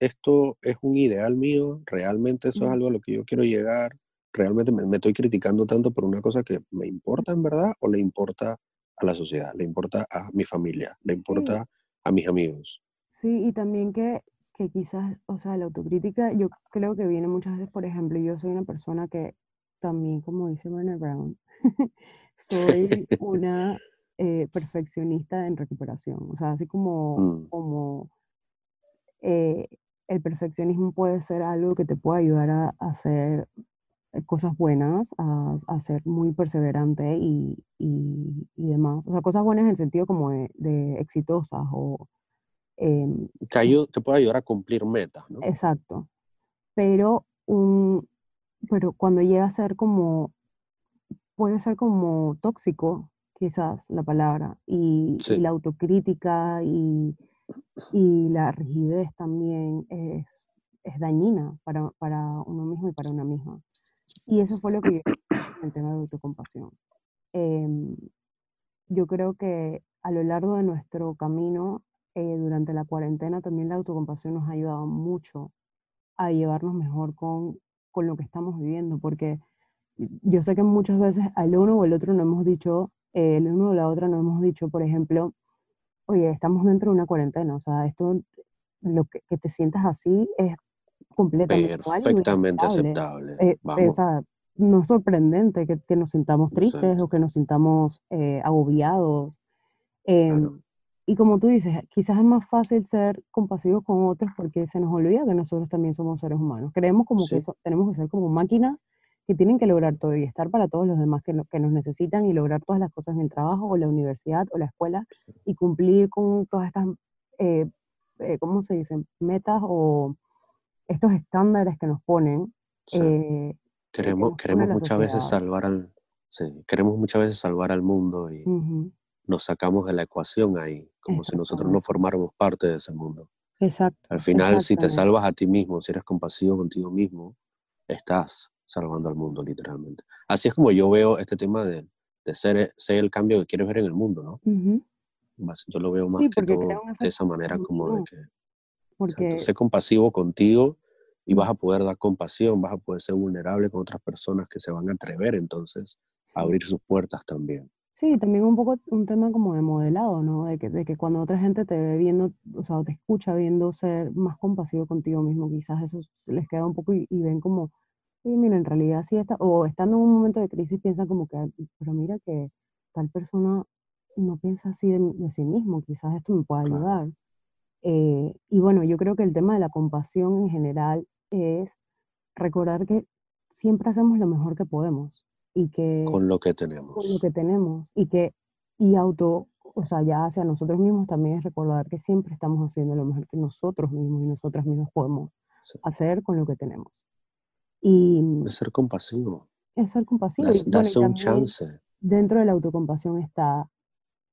[SPEAKER 2] esto es un ideal mío? ¿Realmente eso es algo a lo que yo quiero llegar? ¿Realmente me, estoy criticando tanto por una cosa que me importa en verdad o le importa a la sociedad, le importa a mi familia, le importa a mis amigos?
[SPEAKER 1] Sí, y también que que quizás, o sea, la autocrítica, yo creo que viene muchas veces, por ejemplo, yo soy una persona que también, como dice Brené Brown, soy una eh, perfeccionista en recuperación. O sea, así como, mm. como eh, el perfeccionismo puede ser algo que te puede ayudar a, hacer cosas buenas, a, a ser muy perseverante y, y, y, demás. O sea, cosas buenas en el sentido como de, de exitosas o... Eh,
[SPEAKER 2] que, ayuda, que puede ayudar a cumplir metas, ¿no?
[SPEAKER 1] Exacto. Pero, un, pero cuando llega a ser como, puede ser como tóxico, quizás la palabra, y, y la autocrítica y, y la rigidez también es, es dañina para, para, uno mismo y para una misma. Y eso fue lo que yo en el tema de autocompasión. Eh, yo creo que a lo largo de nuestro camino, eh, durante la cuarentena, también la autocompasión nos ha ayudado mucho a llevarnos mejor con, con lo que estamos viviendo, porque yo sé que muchas veces al uno o el otro no hemos dicho, eh, el uno o la otra no hemos dicho, por ejemplo, oye, estamos dentro de una cuarentena, o sea, esto, lo que, que te sientas así es completamente
[SPEAKER 2] Perfectamente aceptable.
[SPEAKER 1] Eh, o sea, no es sorprendente que, que nos sintamos tristes Exacto. o que nos sintamos eh, agobiados. Eh, claro. Y como tú dices, quizás es más fácil ser compasivos con otros porque se nos olvida que nosotros también somos seres humanos. Creemos como sí. que eso, tenemos que ser como máquinas que tienen que lograr todo y estar para todos los demás que, lo, que nos necesitan y lograr todas las cosas en el trabajo o la universidad o la escuela y cumplir con todas estas, eh, eh, ¿cómo se dicen? Metas o estos estándares que nos ponen.
[SPEAKER 2] Sí. Eh, queremos que nos queremos muchas veces salvar al, sí, queremos muchas veces salvar al mundo y uh -huh. Nos sacamos de la ecuación ahí, como si nosotros no formáramos parte de ese mundo.
[SPEAKER 1] Exacto.
[SPEAKER 2] Al final, si te salvas a ti mismo, si eres compasivo contigo mismo, estás salvando al mundo, literalmente. Así es como yo veo este tema de, de ser, ser, el cambio que quieres ver en el mundo, ¿no? Uh -huh. Yo lo veo más sí, que todo de esa manera, como de que porque... Sé compasivo contigo y vas a poder dar compasión, vas a poder ser vulnerable con otras personas que se van a atrever entonces a abrir sus puertas también.
[SPEAKER 1] Sí, también un poco un tema como de modelado, ¿no? De que, de que cuando otra gente te ve viendo, o sea, te escucha viendo ser más compasivo contigo mismo, quizás eso se les queda un poco y, y ven como, sí, mira, en realidad sí está, o estando en un momento de crisis piensan como que, pero mira que tal persona no piensa así de, de sí mismo, quizás esto me pueda ayudar. Eh, y bueno, yo creo que el tema de la compasión en general es recordar que siempre hacemos lo mejor que podemos y que
[SPEAKER 2] con lo que tenemos
[SPEAKER 1] con lo que tenemos y que y auto o sea ya hacia nosotros mismos también es recordar que siempre estamos haciendo lo mejor que nosotros mismos y nosotras mismas podemos sí. hacer con lo que tenemos y
[SPEAKER 2] es ser compasivo
[SPEAKER 1] es ser compasivo
[SPEAKER 2] das, y, bueno, un chance
[SPEAKER 1] dentro de la autocompasión está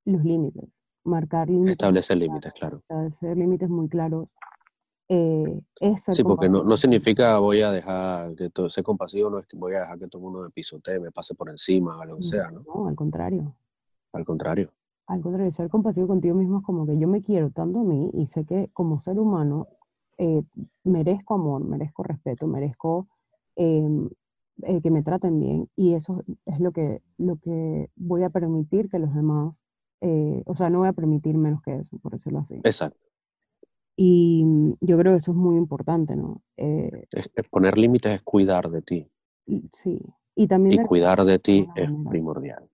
[SPEAKER 1] los límites marcar límites.
[SPEAKER 2] Establecer límites, claro.
[SPEAKER 1] Establecer límites muy claros. Eh,
[SPEAKER 2] sí, porque no, no, significa voy a dejar que todo, ser compasivo, no es que voy a dejar que todo el mundo me pisotee, me pase por encima, o lo que sea, ¿no?
[SPEAKER 1] No, al contrario.
[SPEAKER 2] Al contrario.
[SPEAKER 1] Al contrario, ser compasivo contigo mismo es como que yo me quiero tanto a mí y sé que como ser humano eh, merezco amor, merezco respeto, merezco eh, eh, que me traten bien y eso es lo que, lo que voy a permitir que los demás eh, o sea, no voy a permitir menos que eso, por decirlo así.
[SPEAKER 2] Exacto.
[SPEAKER 1] Y mm, yo creo que eso es muy importante, ¿no? Eh,
[SPEAKER 2] es, es poner límites es cuidar de ti.
[SPEAKER 1] Sí. Y, también
[SPEAKER 2] y cuidar de ti es manera. primordial.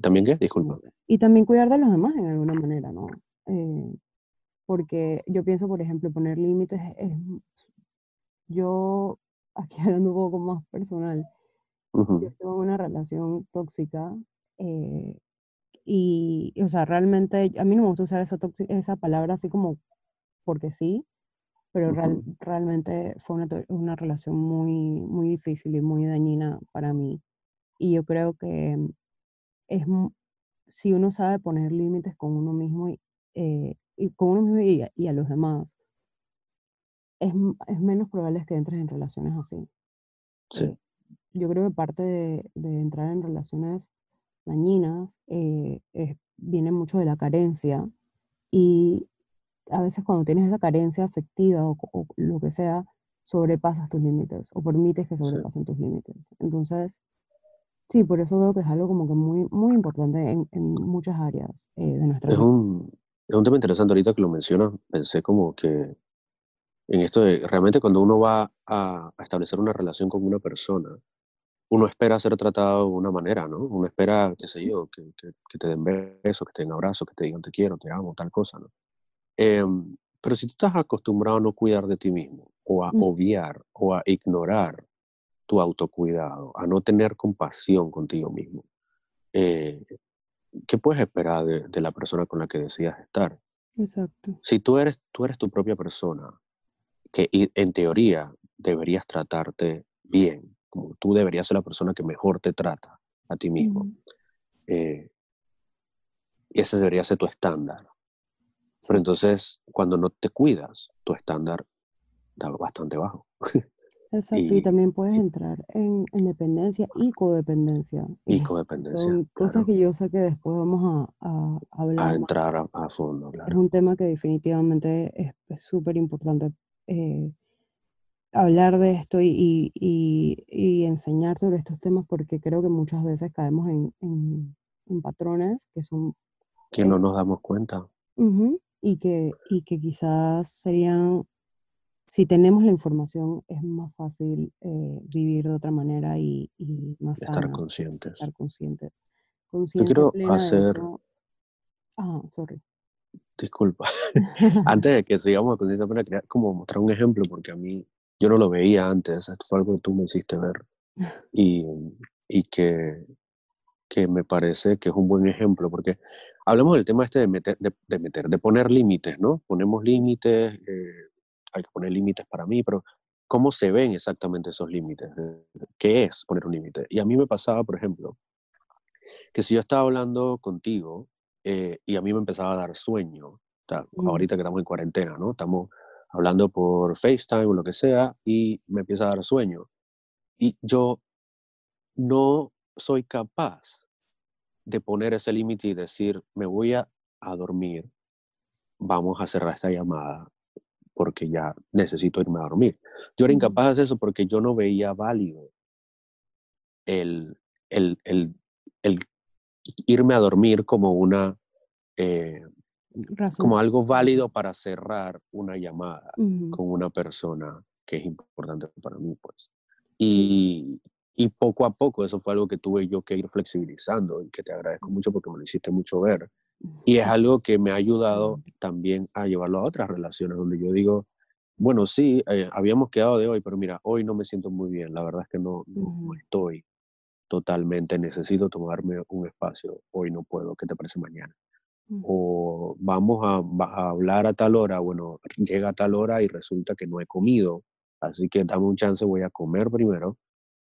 [SPEAKER 2] ¿También qué? Disculpa.
[SPEAKER 1] Y también cuidar de los demás en alguna manera, ¿no? Eh, porque yo pienso, por ejemplo, poner límites es... Yo, aquí hablando un poco más personal, uh -huh. yo tengo una relación tóxica eh, y, o sea, realmente, a mí no me gusta usar esa, esa palabra así como porque sí, pero real, realmente fue una, una, relación muy, muy difícil y muy dañina para mí. Y yo creo que es, si uno sabe poner límites con uno mismo y, eh, y con uno mismo y, y, a los demás, es, es menos probable que entres en relaciones así.
[SPEAKER 2] Sí.
[SPEAKER 1] Yo creo que parte de, de entrar en relaciones dañinas eh, eh, vienen mucho de la carencia y a veces cuando tienes esa carencia afectiva o, o, lo que sea, sobrepasas tus límites o permites que sobrepasen sí. tus límites. Entonces, sí, por eso veo que es algo como que muy, muy importante en, en muchas áreas eh, de nuestra
[SPEAKER 2] es
[SPEAKER 1] vida.
[SPEAKER 2] Un, es un tema interesante ahorita que lo mencionas, pensé como que en esto de realmente cuando uno va a, a establecer una relación con una persona, uno espera ser tratado de una manera, ¿no? Uno espera, qué sé yo, que, que, que te den besos, que te den abrazos, que te digan te quiero, te amo, tal cosa, ¿no? Eh, pero si tú estás acostumbrado a no cuidar de ti mismo, o a mm. obviar, o a ignorar tu autocuidado, a no tener compasión contigo mismo, eh, ¿qué puedes esperar de, la persona con la que decidas estar?
[SPEAKER 1] Exacto.
[SPEAKER 2] Si tú eres, tú eres tu propia persona, que en teoría deberías tratarte bien, como tú deberías ser la persona que mejor te trata a ti mismo. Eh, y ese debería ser tu estándar. Pero entonces, cuando no te cuidas, tu estándar está bastante bajo.
[SPEAKER 1] Exacto, y, también puedes entrar en, dependencia y codependencia.
[SPEAKER 2] Y codependencia.
[SPEAKER 1] Son cosas que yo sé que después vamos a, hablar.
[SPEAKER 2] A entrar a, fondo, claro.
[SPEAKER 1] Es un tema que definitivamente es súper importante eh, hablar de esto y, enseñar sobre estos temas porque creo que muchas veces caemos en, patrones que son...
[SPEAKER 2] Que no nos damos cuenta.
[SPEAKER 1] Y, que, y que quizás serían si tenemos la información es más fácil eh, vivir de otra manera y, más
[SPEAKER 2] estar conscientes.
[SPEAKER 1] Estar conscientes.
[SPEAKER 2] Yo quiero hacer...
[SPEAKER 1] Ah, sorry.
[SPEAKER 2] Disculpa. antes de que sigamos a conciencia plena, quería como mostrar un ejemplo porque a mí, yo no lo veía antes, esto fue algo que tú me hiciste ver y, y que, que me parece que es un buen ejemplo porque hablamos del tema este de meter, de, meter, de poner límites, ¿no? Ponemos límites, eh, hay que poner límites para mí, pero ¿cómo se ven exactamente esos límites? ¿Qué es poner un límite? Y a mí me pasaba, por ejemplo, que si yo estaba hablando contigo eh, y a mí me empezaba a dar sueño, mm. ahorita que estamos en cuarentena, ¿no? Estamos hablando por FaceTime o lo que sea y me empieza a dar sueño. Y yo no soy capaz de poner ese límite y decir, me voy a, a dormir, vamos a cerrar esta llamada porque ya necesito irme a dormir. Yo era incapaz de hacer eso porque yo no veía válido el, el, el, el irme a dormir como una... Eh, como algo válido para cerrar una llamada con una persona que es importante para mí, pues. Y, y, poco a poco eso fue algo que tuve yo que ir flexibilizando y que te agradezco mucho porque me lo hiciste mucho ver. Y es algo que me ha ayudado también a llevarlo a otras relaciones, donde yo digo, bueno, sí, eh, habíamos quedado de hoy, pero mira, hoy no me siento muy bien, la verdad es que no, no, estoy totalmente, necesito tomarme un espacio, hoy no puedo, ¿qué te parece mañana? O vamos a, a, hablar a tal hora, bueno, llega a tal hora y resulta que no he comido, así que dame un chance, voy a comer primero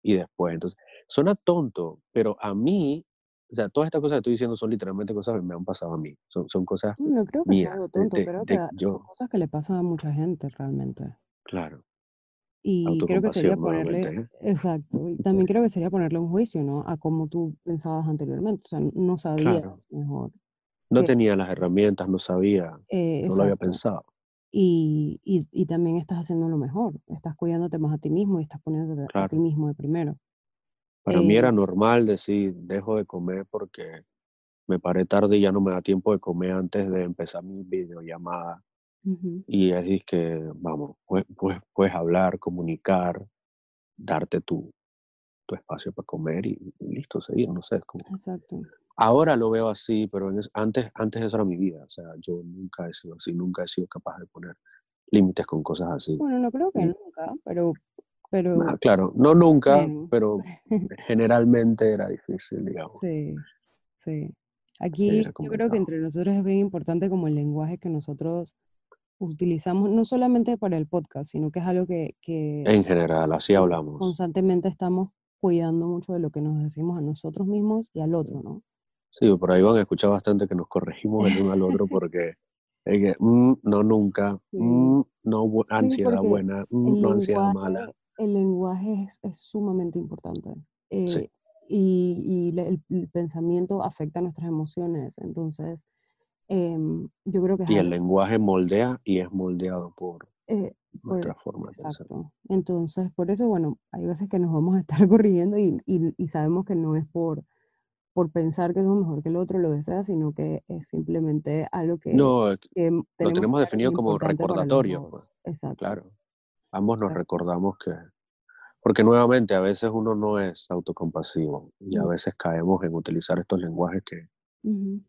[SPEAKER 2] y después. Entonces, suena tonto, pero a mí o sea, todas estas cosas que estoy diciendo son literalmente cosas que me han pasado a mí. Son, son cosas.
[SPEAKER 1] No creo que
[SPEAKER 2] mías,
[SPEAKER 1] sea algo tonto, creo que son cosas que le pasan a mucha gente realmente.
[SPEAKER 2] Claro.
[SPEAKER 1] Y creo que sería ponerle. ¿eh? Exacto. Y también creo que sería ponerle un juicio, ¿no? A cómo tú pensabas anteriormente. O sea, no sabías mejor.
[SPEAKER 2] No tenía las herramientas, no sabía. Eh, no lo había pensado.
[SPEAKER 1] Y, y, y, también estás haciendo lo mejor. Estás cuidándote más a ti mismo y estás poniéndote a ti mismo de primero.
[SPEAKER 2] Para mí era normal decir, dejo de comer porque me paré tarde y ya no me da tiempo de comer antes de empezar mi videollamada. Y es que, vamos, pues, pues, puedes hablar, comunicar, darte tu, tu espacio para comer y, listo, seguir, no sé. Como...
[SPEAKER 1] Exacto.
[SPEAKER 2] Ahora lo veo así, pero antes, antes eso era mi vida. O sea, yo nunca he sido así, nunca he sido capaz de poner límites con cosas así.
[SPEAKER 1] Bueno, no creo que nunca, pero pero...
[SPEAKER 2] Ah, claro, no nunca, pero generalmente era difícil, digamos.
[SPEAKER 1] Sí, sí. Aquí yo creo que entre nosotros es bien importante como el lenguaje que nosotros utilizamos, no solamente para el podcast, sino que es algo que... que
[SPEAKER 2] en general, así hablamos.
[SPEAKER 1] Constantemente estamos cuidando mucho de lo que nos decimos a nosotros mismos y al otro, ¿no?
[SPEAKER 2] Sí, por ahí van a escuchar bastante que nos corregimos el uno al otro porque es que, mm, no nunca, mm, no ansiedad buena, mm, no ansiedad mala
[SPEAKER 1] el lenguaje es, sumamente importante. Eh, y, y el, pensamiento afecta nuestras emociones. Entonces, em, yo creo que...
[SPEAKER 2] y el lenguaje moldea y es moldeado por
[SPEAKER 1] eh,
[SPEAKER 2] nuestra forma
[SPEAKER 1] de pensar. Entonces, por eso, bueno, hay veces que nos vamos a estar corrigiendo y, y, sabemos que no es por, por pensar que es mejor que el otro, lo desea, sino que es simplemente algo que...
[SPEAKER 2] No, lo tenemos definido como recordatorio. Pues. Exacto. Claro ambos nos recordamos que, porque nuevamente a veces uno no es autocompasivo y a veces caemos en utilizar estos lenguajes que,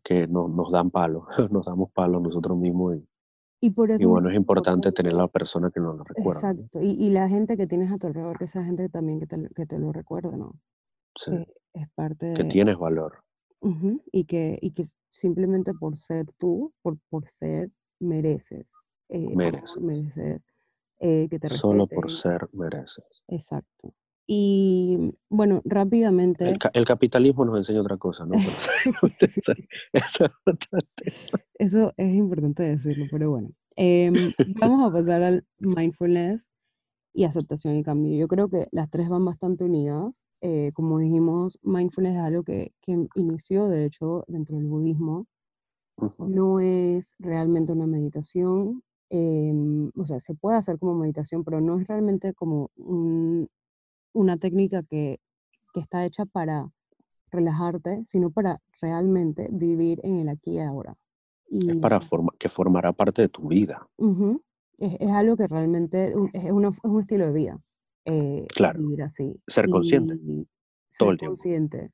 [SPEAKER 2] que nos dan palos, nos damos palos nosotros mismos.
[SPEAKER 1] Y, Y por eso...
[SPEAKER 2] Y bueno, es importante tener la persona que nos lo recuerda.
[SPEAKER 1] Exacto. Y, y, la gente que tienes a tu alrededor, que esa gente también que te, que te lo recuerde, ¿no?
[SPEAKER 2] Sí.
[SPEAKER 1] Que es parte de...
[SPEAKER 2] Que tienes valor.
[SPEAKER 1] Y, que, y que simplemente por ser tú, por, por ser, mereces. eh,
[SPEAKER 2] Mereces.
[SPEAKER 1] mereces eh, que te
[SPEAKER 2] Solo por ser mereces.
[SPEAKER 1] Exacto. Y bueno, rápidamente,
[SPEAKER 2] el capitalismo nos enseña otra cosa, ¿no? Eso, es tema.
[SPEAKER 1] eso es importante decirlo, pero bueno. Em, vamos a pasar al mindfulness y aceptación y cambio. Yo creo que las tres van bastante unidas. Eh, como dijimos, mindfulness es algo que, que inició, de hecho, dentro del budismo. No es realmente una meditación. em, o sea, se puede hacer como meditación, pero no es realmente como un- una técnica que, que está hecha para relajarte, sino para realmente vivir en el aquí y ahora.
[SPEAKER 2] Es
[SPEAKER 1] Y
[SPEAKER 2] para forma, que formará parte de tu vida.
[SPEAKER 1] ujú, es, es algo que realmente es, una- es un estilo de vida, eh,
[SPEAKER 2] Claro.
[SPEAKER 1] vivir así.
[SPEAKER 2] Ser consciente
[SPEAKER 1] Y
[SPEAKER 2] todo
[SPEAKER 1] ser
[SPEAKER 2] el tiempo.
[SPEAKER 1] consciente.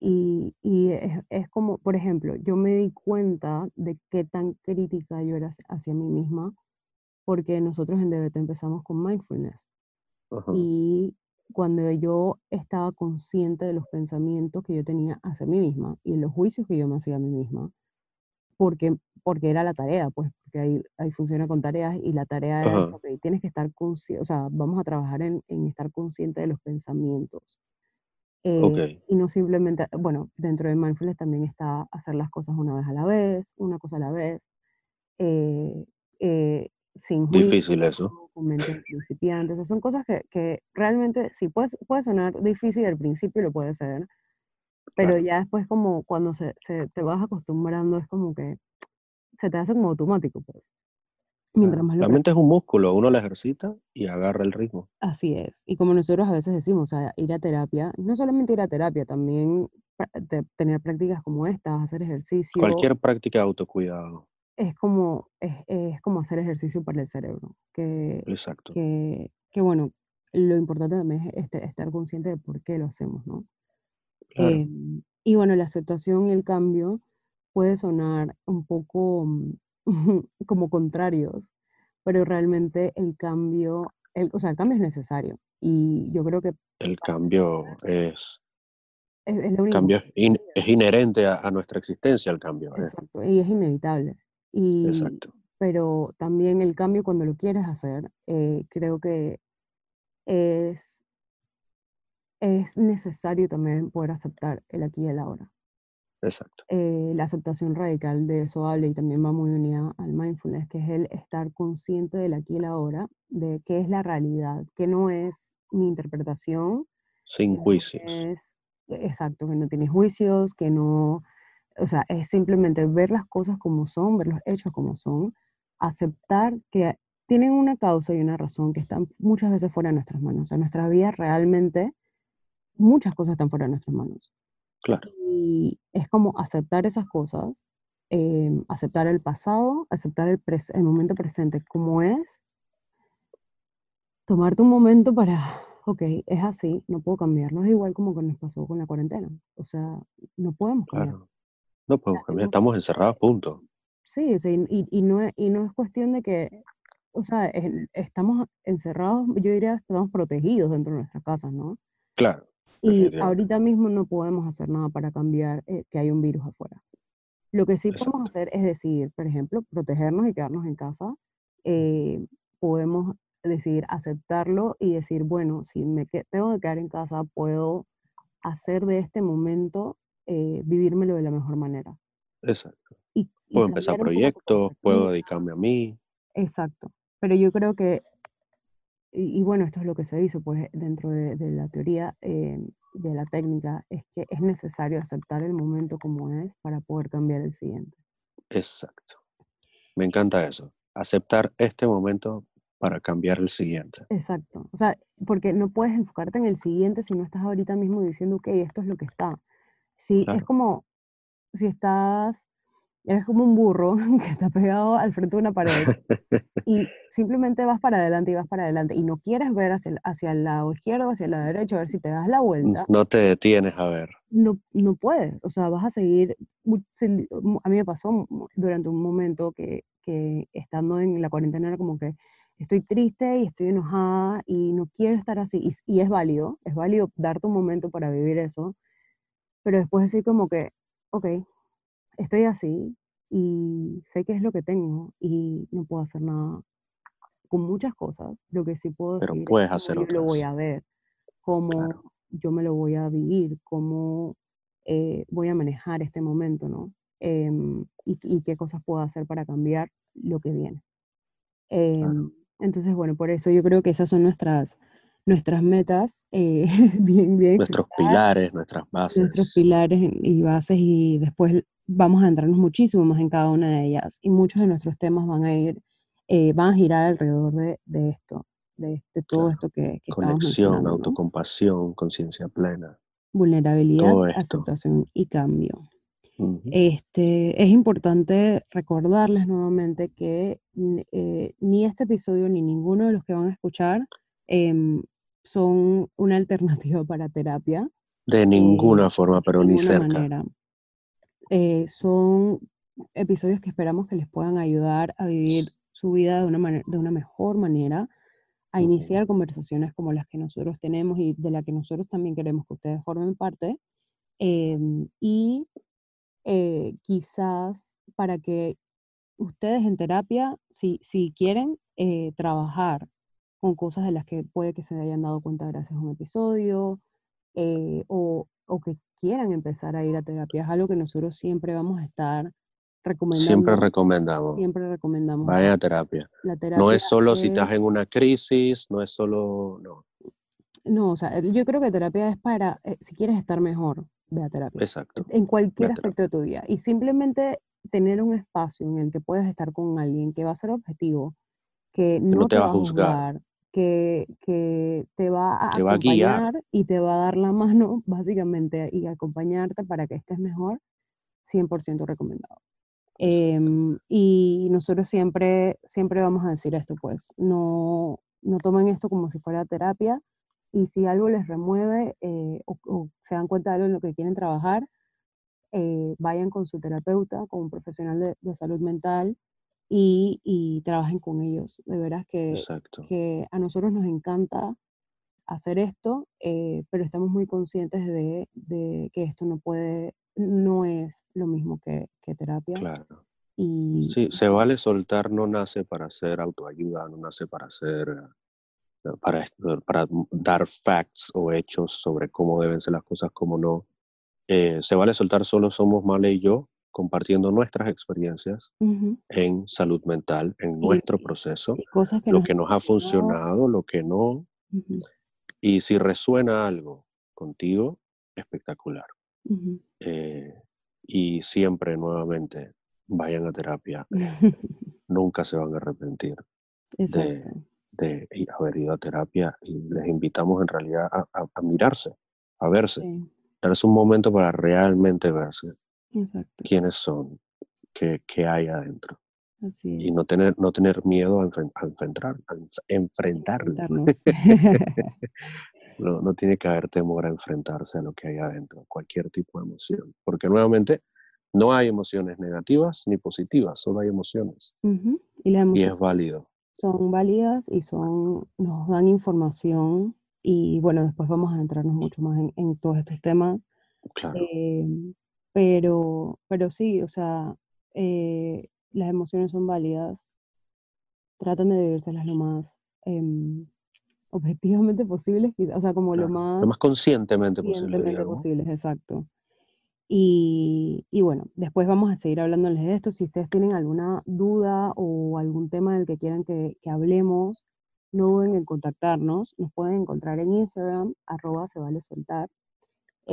[SPEAKER 1] Y, y es, es como, por ejemplo, yo me di cuenta de qué tan crítica yo era hacia- mí misma, porque nosotros en DBT empezamos con mindfulness. Y cuando yo estaba consciente de los pensamientos que yo tenía hacia mí misma y los juicios que yo me hacía a mí misma, porque, porque era la tarea, pues, porque ahí, ahí funciona con tareas y la tarea
[SPEAKER 2] Ajá.
[SPEAKER 1] ok, tienes que estar consciente, o sea, vamos a trabajar en, en estar consciente de los pensamientos. Eh,
[SPEAKER 2] Ok.
[SPEAKER 1] y no simplemente, bueno, dentro de mindfulness también está hacer las cosas una vez a la vez, una cosa a la vez, eh, eh, sin
[SPEAKER 2] Difícil
[SPEAKER 1] juicio,
[SPEAKER 2] eso.
[SPEAKER 1] con mente de principiante. O sea, son cosas que, que realmente sí puede, puede sonar difícil al principio, lo puede ser, pero
[SPEAKER 2] Claro.
[SPEAKER 1] ya después como cuando se, se te vas acostumbrando es como que se te hace como automático, pues. Mientras más
[SPEAKER 2] La mente es un músculo, uno la ejercita y agarra el ritmo.
[SPEAKER 1] Así es. Y como nosotros a veces decimos, o sea, ir a terapia, no solamente ir a terapia, también tener prácticas como estas, hacer ejercicio,
[SPEAKER 2] Cualquier práctica de autocuidado.
[SPEAKER 1] es como, es, es como hacer ejercicio para el cerebro. Que,
[SPEAKER 2] Exacto.
[SPEAKER 1] que, que bueno, lo importante también es este- estar consciente de por qué lo hacemos, ¿no?
[SPEAKER 2] Claro.
[SPEAKER 1] Em, y bueno, la aceptación y el cambio puede sonar un poco mm, como contrarios, pero realmente el cambio, el, o sea, el cambio es necesario. Y yo creo que
[SPEAKER 2] El cambio es,
[SPEAKER 1] es, es única
[SPEAKER 2] cambio es, in- es inherente a, a nuestra existencia, el cambio. eh.
[SPEAKER 1] Exacto, y es inevitable. Y,
[SPEAKER 2] Exacto.
[SPEAKER 1] pero también el cambio cuando lo quieres hacer, eh, creo que es, es necesario también poder aceptar el aquí y el ahora.
[SPEAKER 2] Exacto.
[SPEAKER 1] Eh, la aceptación radical de eso habla y también va muy unida al mindfulness, que es el estar consciente del aquí y el ahora, de qué es la realidad, que no es mi interpretación,
[SPEAKER 2] Sin juicios.
[SPEAKER 1] es, exacto, que no tiene juicios, que no, o sea, es simplemente ver las cosas como son, ver los hechos como son, aceptar que tienen una causa y una razón que están muchas veces fuera de nuestras manos. O sea, nuestra vida realmente, muchas cosas están fuera de nuestras manos.
[SPEAKER 2] Claro.
[SPEAKER 1] Y es como aceptar esas cosas, eh, aceptar el pasado, aceptar el, pres- el momento presente como es, tomarte un momento para, ok, es así, no puedo cambiarlo, es igual como que nos pasó con la cuarentena. O sea, no podemos cambiar.
[SPEAKER 2] Claro. No podemos cambiar, estamos encerrados, punto.
[SPEAKER 1] Sí, o sea, y, y- no es, y no es cuestión de que, o sea, es- estamos encerrados, yo diría, estamos protegidos dentro de nuestras casas, ¿no?
[SPEAKER 2] Claro.
[SPEAKER 1] Y ahorita mismo no podemos hacer nada para cambiar eh, que hay un virus afuera. Lo que sí podemos
[SPEAKER 2] Exacto.
[SPEAKER 1] hacer es decidir, por ejemplo, protegernos y quedarnos en casa. Eh, podemos decidir aceptarlo y decir, bueno, si me tengo que quedar en casa, puedo hacer de este momento, eh, vivírmelo de la mejor manera.
[SPEAKER 2] Exacto.
[SPEAKER 1] Y, y
[SPEAKER 2] Puedo empezar proyectos, puedo dedicarme a mí.
[SPEAKER 1] Exacto. Pero yo creo que, y, y bueno, esto es lo que se dice pues dentro de, de la teoría eh, de la técnica, es que es necesario aceptar el momento como es para poder cambiar el siguiente.
[SPEAKER 2] Exacto. Me encanta eso. Aceptar este momento para cambiar el siguiente.
[SPEAKER 1] Exacto. O sea, porque no puedes enfocarte en el siguiente si no estás ahorita mismo diciendo, ok, esto es lo que está. Si es
[SPEAKER 2] Claro.
[SPEAKER 1] como si estás eres como un burro que está pegado al frente de una pared y simplemente vas para adelante y vas para adelante y no quieres ver hacia el, hacia el lado izquierdo hacia el lado derecho, a ver si te das la vuelta.
[SPEAKER 2] No te detienes a ver.
[SPEAKER 1] No, no puedes, o sea, vas a seguir. A mí me pasó durante un momento que, que estando en la cuarentena era como que estoy triste y estoy enojada y no quiero estar así. Y, y, es válido, es válido darte un momento para vivir eso, pero después decir como que, ok, estoy así y sé qué es lo que tengo y no puedo hacer nada con muchas cosas. Lo que sí puedo
[SPEAKER 2] pero
[SPEAKER 1] decir
[SPEAKER 2] puedes
[SPEAKER 1] es
[SPEAKER 2] hacer
[SPEAKER 1] cómo yo lo voy a ver, cómo yo me lo voy a vivir, cómo eh, voy a manejar este momento, ¿no? Em, y, y, qué cosas puedo hacer para cambiar lo que viene. Eh, entonces, bueno, por eso yo creo que esas son nuestras, nuestras metas, eh, bien, bien.
[SPEAKER 2] Nuestros pilares, nuestras bases.
[SPEAKER 1] Nuestros pilares y bases y después vamos a entrarnos muchísimo más en cada una de ellas y muchos de nuestros temas van a ir, eh, van a girar alrededor de, de esto, de, de todo esto que, que
[SPEAKER 2] Conexión, autocompasión, conciencia plena.
[SPEAKER 1] Vulnerabilidad, aceptación y cambio. Este, es importante recordarles nuevamente que eh, ni este episodio ni ninguno de los que van a escuchar em, son una alternativa para terapia.
[SPEAKER 2] De ninguna eh, forma, pero ni cerca. Manera.
[SPEAKER 1] Eh, son episodios que esperamos que les puedan ayudar a vivir su vida de una, de una mejor manera, a iniciar conversaciones como las que nosotros tenemos y de las que nosotros también queremos que ustedes formen parte. Em, y eh, quizás para que ustedes en terapia, si, si quieren eh, trabajar con cosas de las que puede que se hayan dado cuenta gracias a un episodio, eh, o, o, que quieran empezar a ir a terapia, es algo que nosotros siempre vamos a estar recomendando.
[SPEAKER 2] Siempre recomendamos.
[SPEAKER 1] Siempre recomendamos.
[SPEAKER 2] Vaya a terapia. No es solo si estás en una crisis, no es solo, no.
[SPEAKER 1] No, o sea, yo creo que terapia es para, si quieres estar mejor, ve a terapia.
[SPEAKER 2] Exacto.
[SPEAKER 1] En cualquier aspecto de tu día. Y simplemente tener un espacio en el que puedas estar con alguien que va a ser objetivo, que no, te, va a juzgar, que, que, te va a acompañar y te va a dar la mano, básicamente, y acompañarte para que estés mejor, 100% recomendado. Em, y nosotros siempre, siempre vamos a decir esto, pues, no, no tomen esto como si fuera terapia, y si algo les remueve eh, o, se dan cuenta de algo en lo que quieren trabajar, eh, vayan con su terapeuta, con un profesional de, salud mental y, y, trabajen con ellos. De veras que, que a nosotros nos encanta hacer esto, eh, pero estamos muy conscientes de, de, que esto no puede, no es lo mismo que, que terapia.
[SPEAKER 2] Claro. Y, sí, se vale soltar, no nace para hacer autoayuda, no nace para hacer para, para dar facts o hechos sobre cómo deben ser las cosas, cómo no. Eh, se vale soltar solo somos Male y yo compartiendo nuestras experiencias en salud mental, en nuestro proceso, lo que nos ha funcionado, lo que no. Y si resuena algo contigo, espectacular. Eh, y siempre, nuevamente, vayan a terapia. Nunca se van a arrepentir de, de haber ido a terapia y les invitamos en realidad a, mirarse, a verse, darse un momento para realmente verse quiénes son, qué, qué, hay adentro. Y no tener, no tener miedo a, enfrentar, a enfrentarlo. no, no tiene que haber temor a enfrentarse a lo que hay adentro, cualquier tipo de emoción. Porque nuevamente, no hay emociones negativas ni positivas, solo hay emociones. y, y, es válido
[SPEAKER 1] son válidas y son, nos dan información y bueno, después vamos a entrarnos mucho más en, todos estos temas.
[SPEAKER 2] Claro.
[SPEAKER 1] Eh, pero, pero sí, o sea, eh, las emociones son válidas. Tratan de vivírselas lo más em, objetivamente posibles, o sea, como lo más...
[SPEAKER 2] Lo más conscientemente,
[SPEAKER 1] conscientemente posibles, exacto. Y, bueno, después vamos a seguir hablándoles de esto. Si ustedes tienen alguna duda o algún tema del que quieran que, hablemos, no duden en contactarnos. Nos pueden encontrar en Instagram, arroba se vale soltar.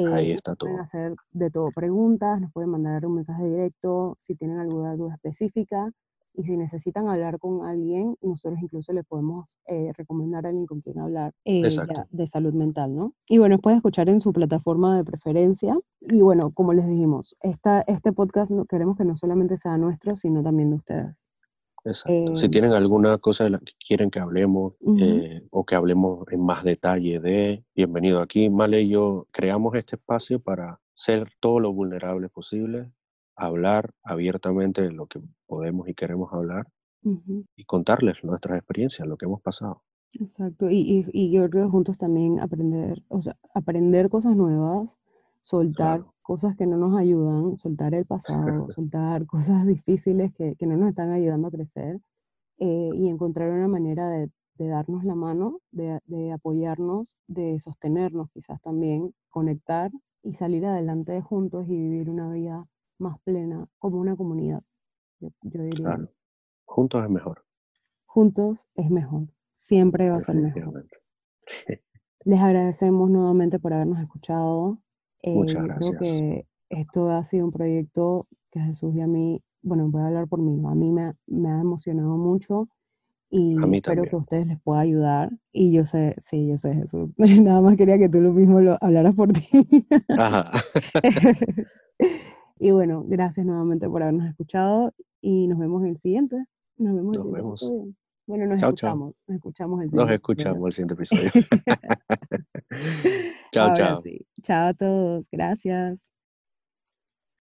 [SPEAKER 2] Ahí está todo.
[SPEAKER 1] Pueden hacer de todo preguntas, nos pueden mandar un mensaje directo si tienen alguna duda específica y si necesitan hablar con alguien, nosotros incluso le podemos eh, recomendar a alguien con quien hablar eh, de salud mental, ¿no? Y bueno, puede escuchar en su plataforma de preferencia. Y bueno, como les dijimos, esta, este podcast queremos que no solamente sea nuestro, sino también de ustedes.
[SPEAKER 2] Exacto. si em, tienen alguna cosa de la que quieren que hablemos eh, o que hablemos en más detalle de, bienvenido aquí. Male y yo creamos este espacio para ser todo lo vulnerable posible hablar abiertamente de lo que podemos y queremos hablar y contarles nuestras experiencias, lo que hemos pasado.
[SPEAKER 1] Exacto, y, y, yo creo que juntos también aprender, o sea, aprender cosas nuevas, soltar cosas que no nos ayudan, soltar el pasado, soltar cosas difíciles que, que, no nos están ayudando a crecer eh, y encontrar una manera de, de darnos la mano, de, de, apoyarnos, de sostenernos quizás también, conectar y salir adelante juntos y vivir una vida más plena como una comunidad. Yo, diría.
[SPEAKER 2] Juntos es mejor.
[SPEAKER 1] Juntos es mejor. Siempre va a ser mejor. Les agradecemos nuevamente por habernos escuchado.
[SPEAKER 2] Eh, Muchas gracias.
[SPEAKER 1] Creo que esto ha sido un proyecto que Jesús y a mí, bueno, voy a hablar por mí, a mí me, me ha emocionado mucho y espero que a ustedes les pueda ayudar. Y yo sé, sí, yo sé, Jesús. Nada más quería que tú lo mismo lo hablaras por ti. Ajá. Y bueno, gracias nuevamente por habernos escuchado y nos vemos en el siguiente. Nos vemos en el siguiente episodio. Bueno, nos escuchamos. Nos escuchamos el
[SPEAKER 2] siguiente Nos escuchamos el siguiente episodio. chao, chao.
[SPEAKER 1] Chao a todos. Gracias.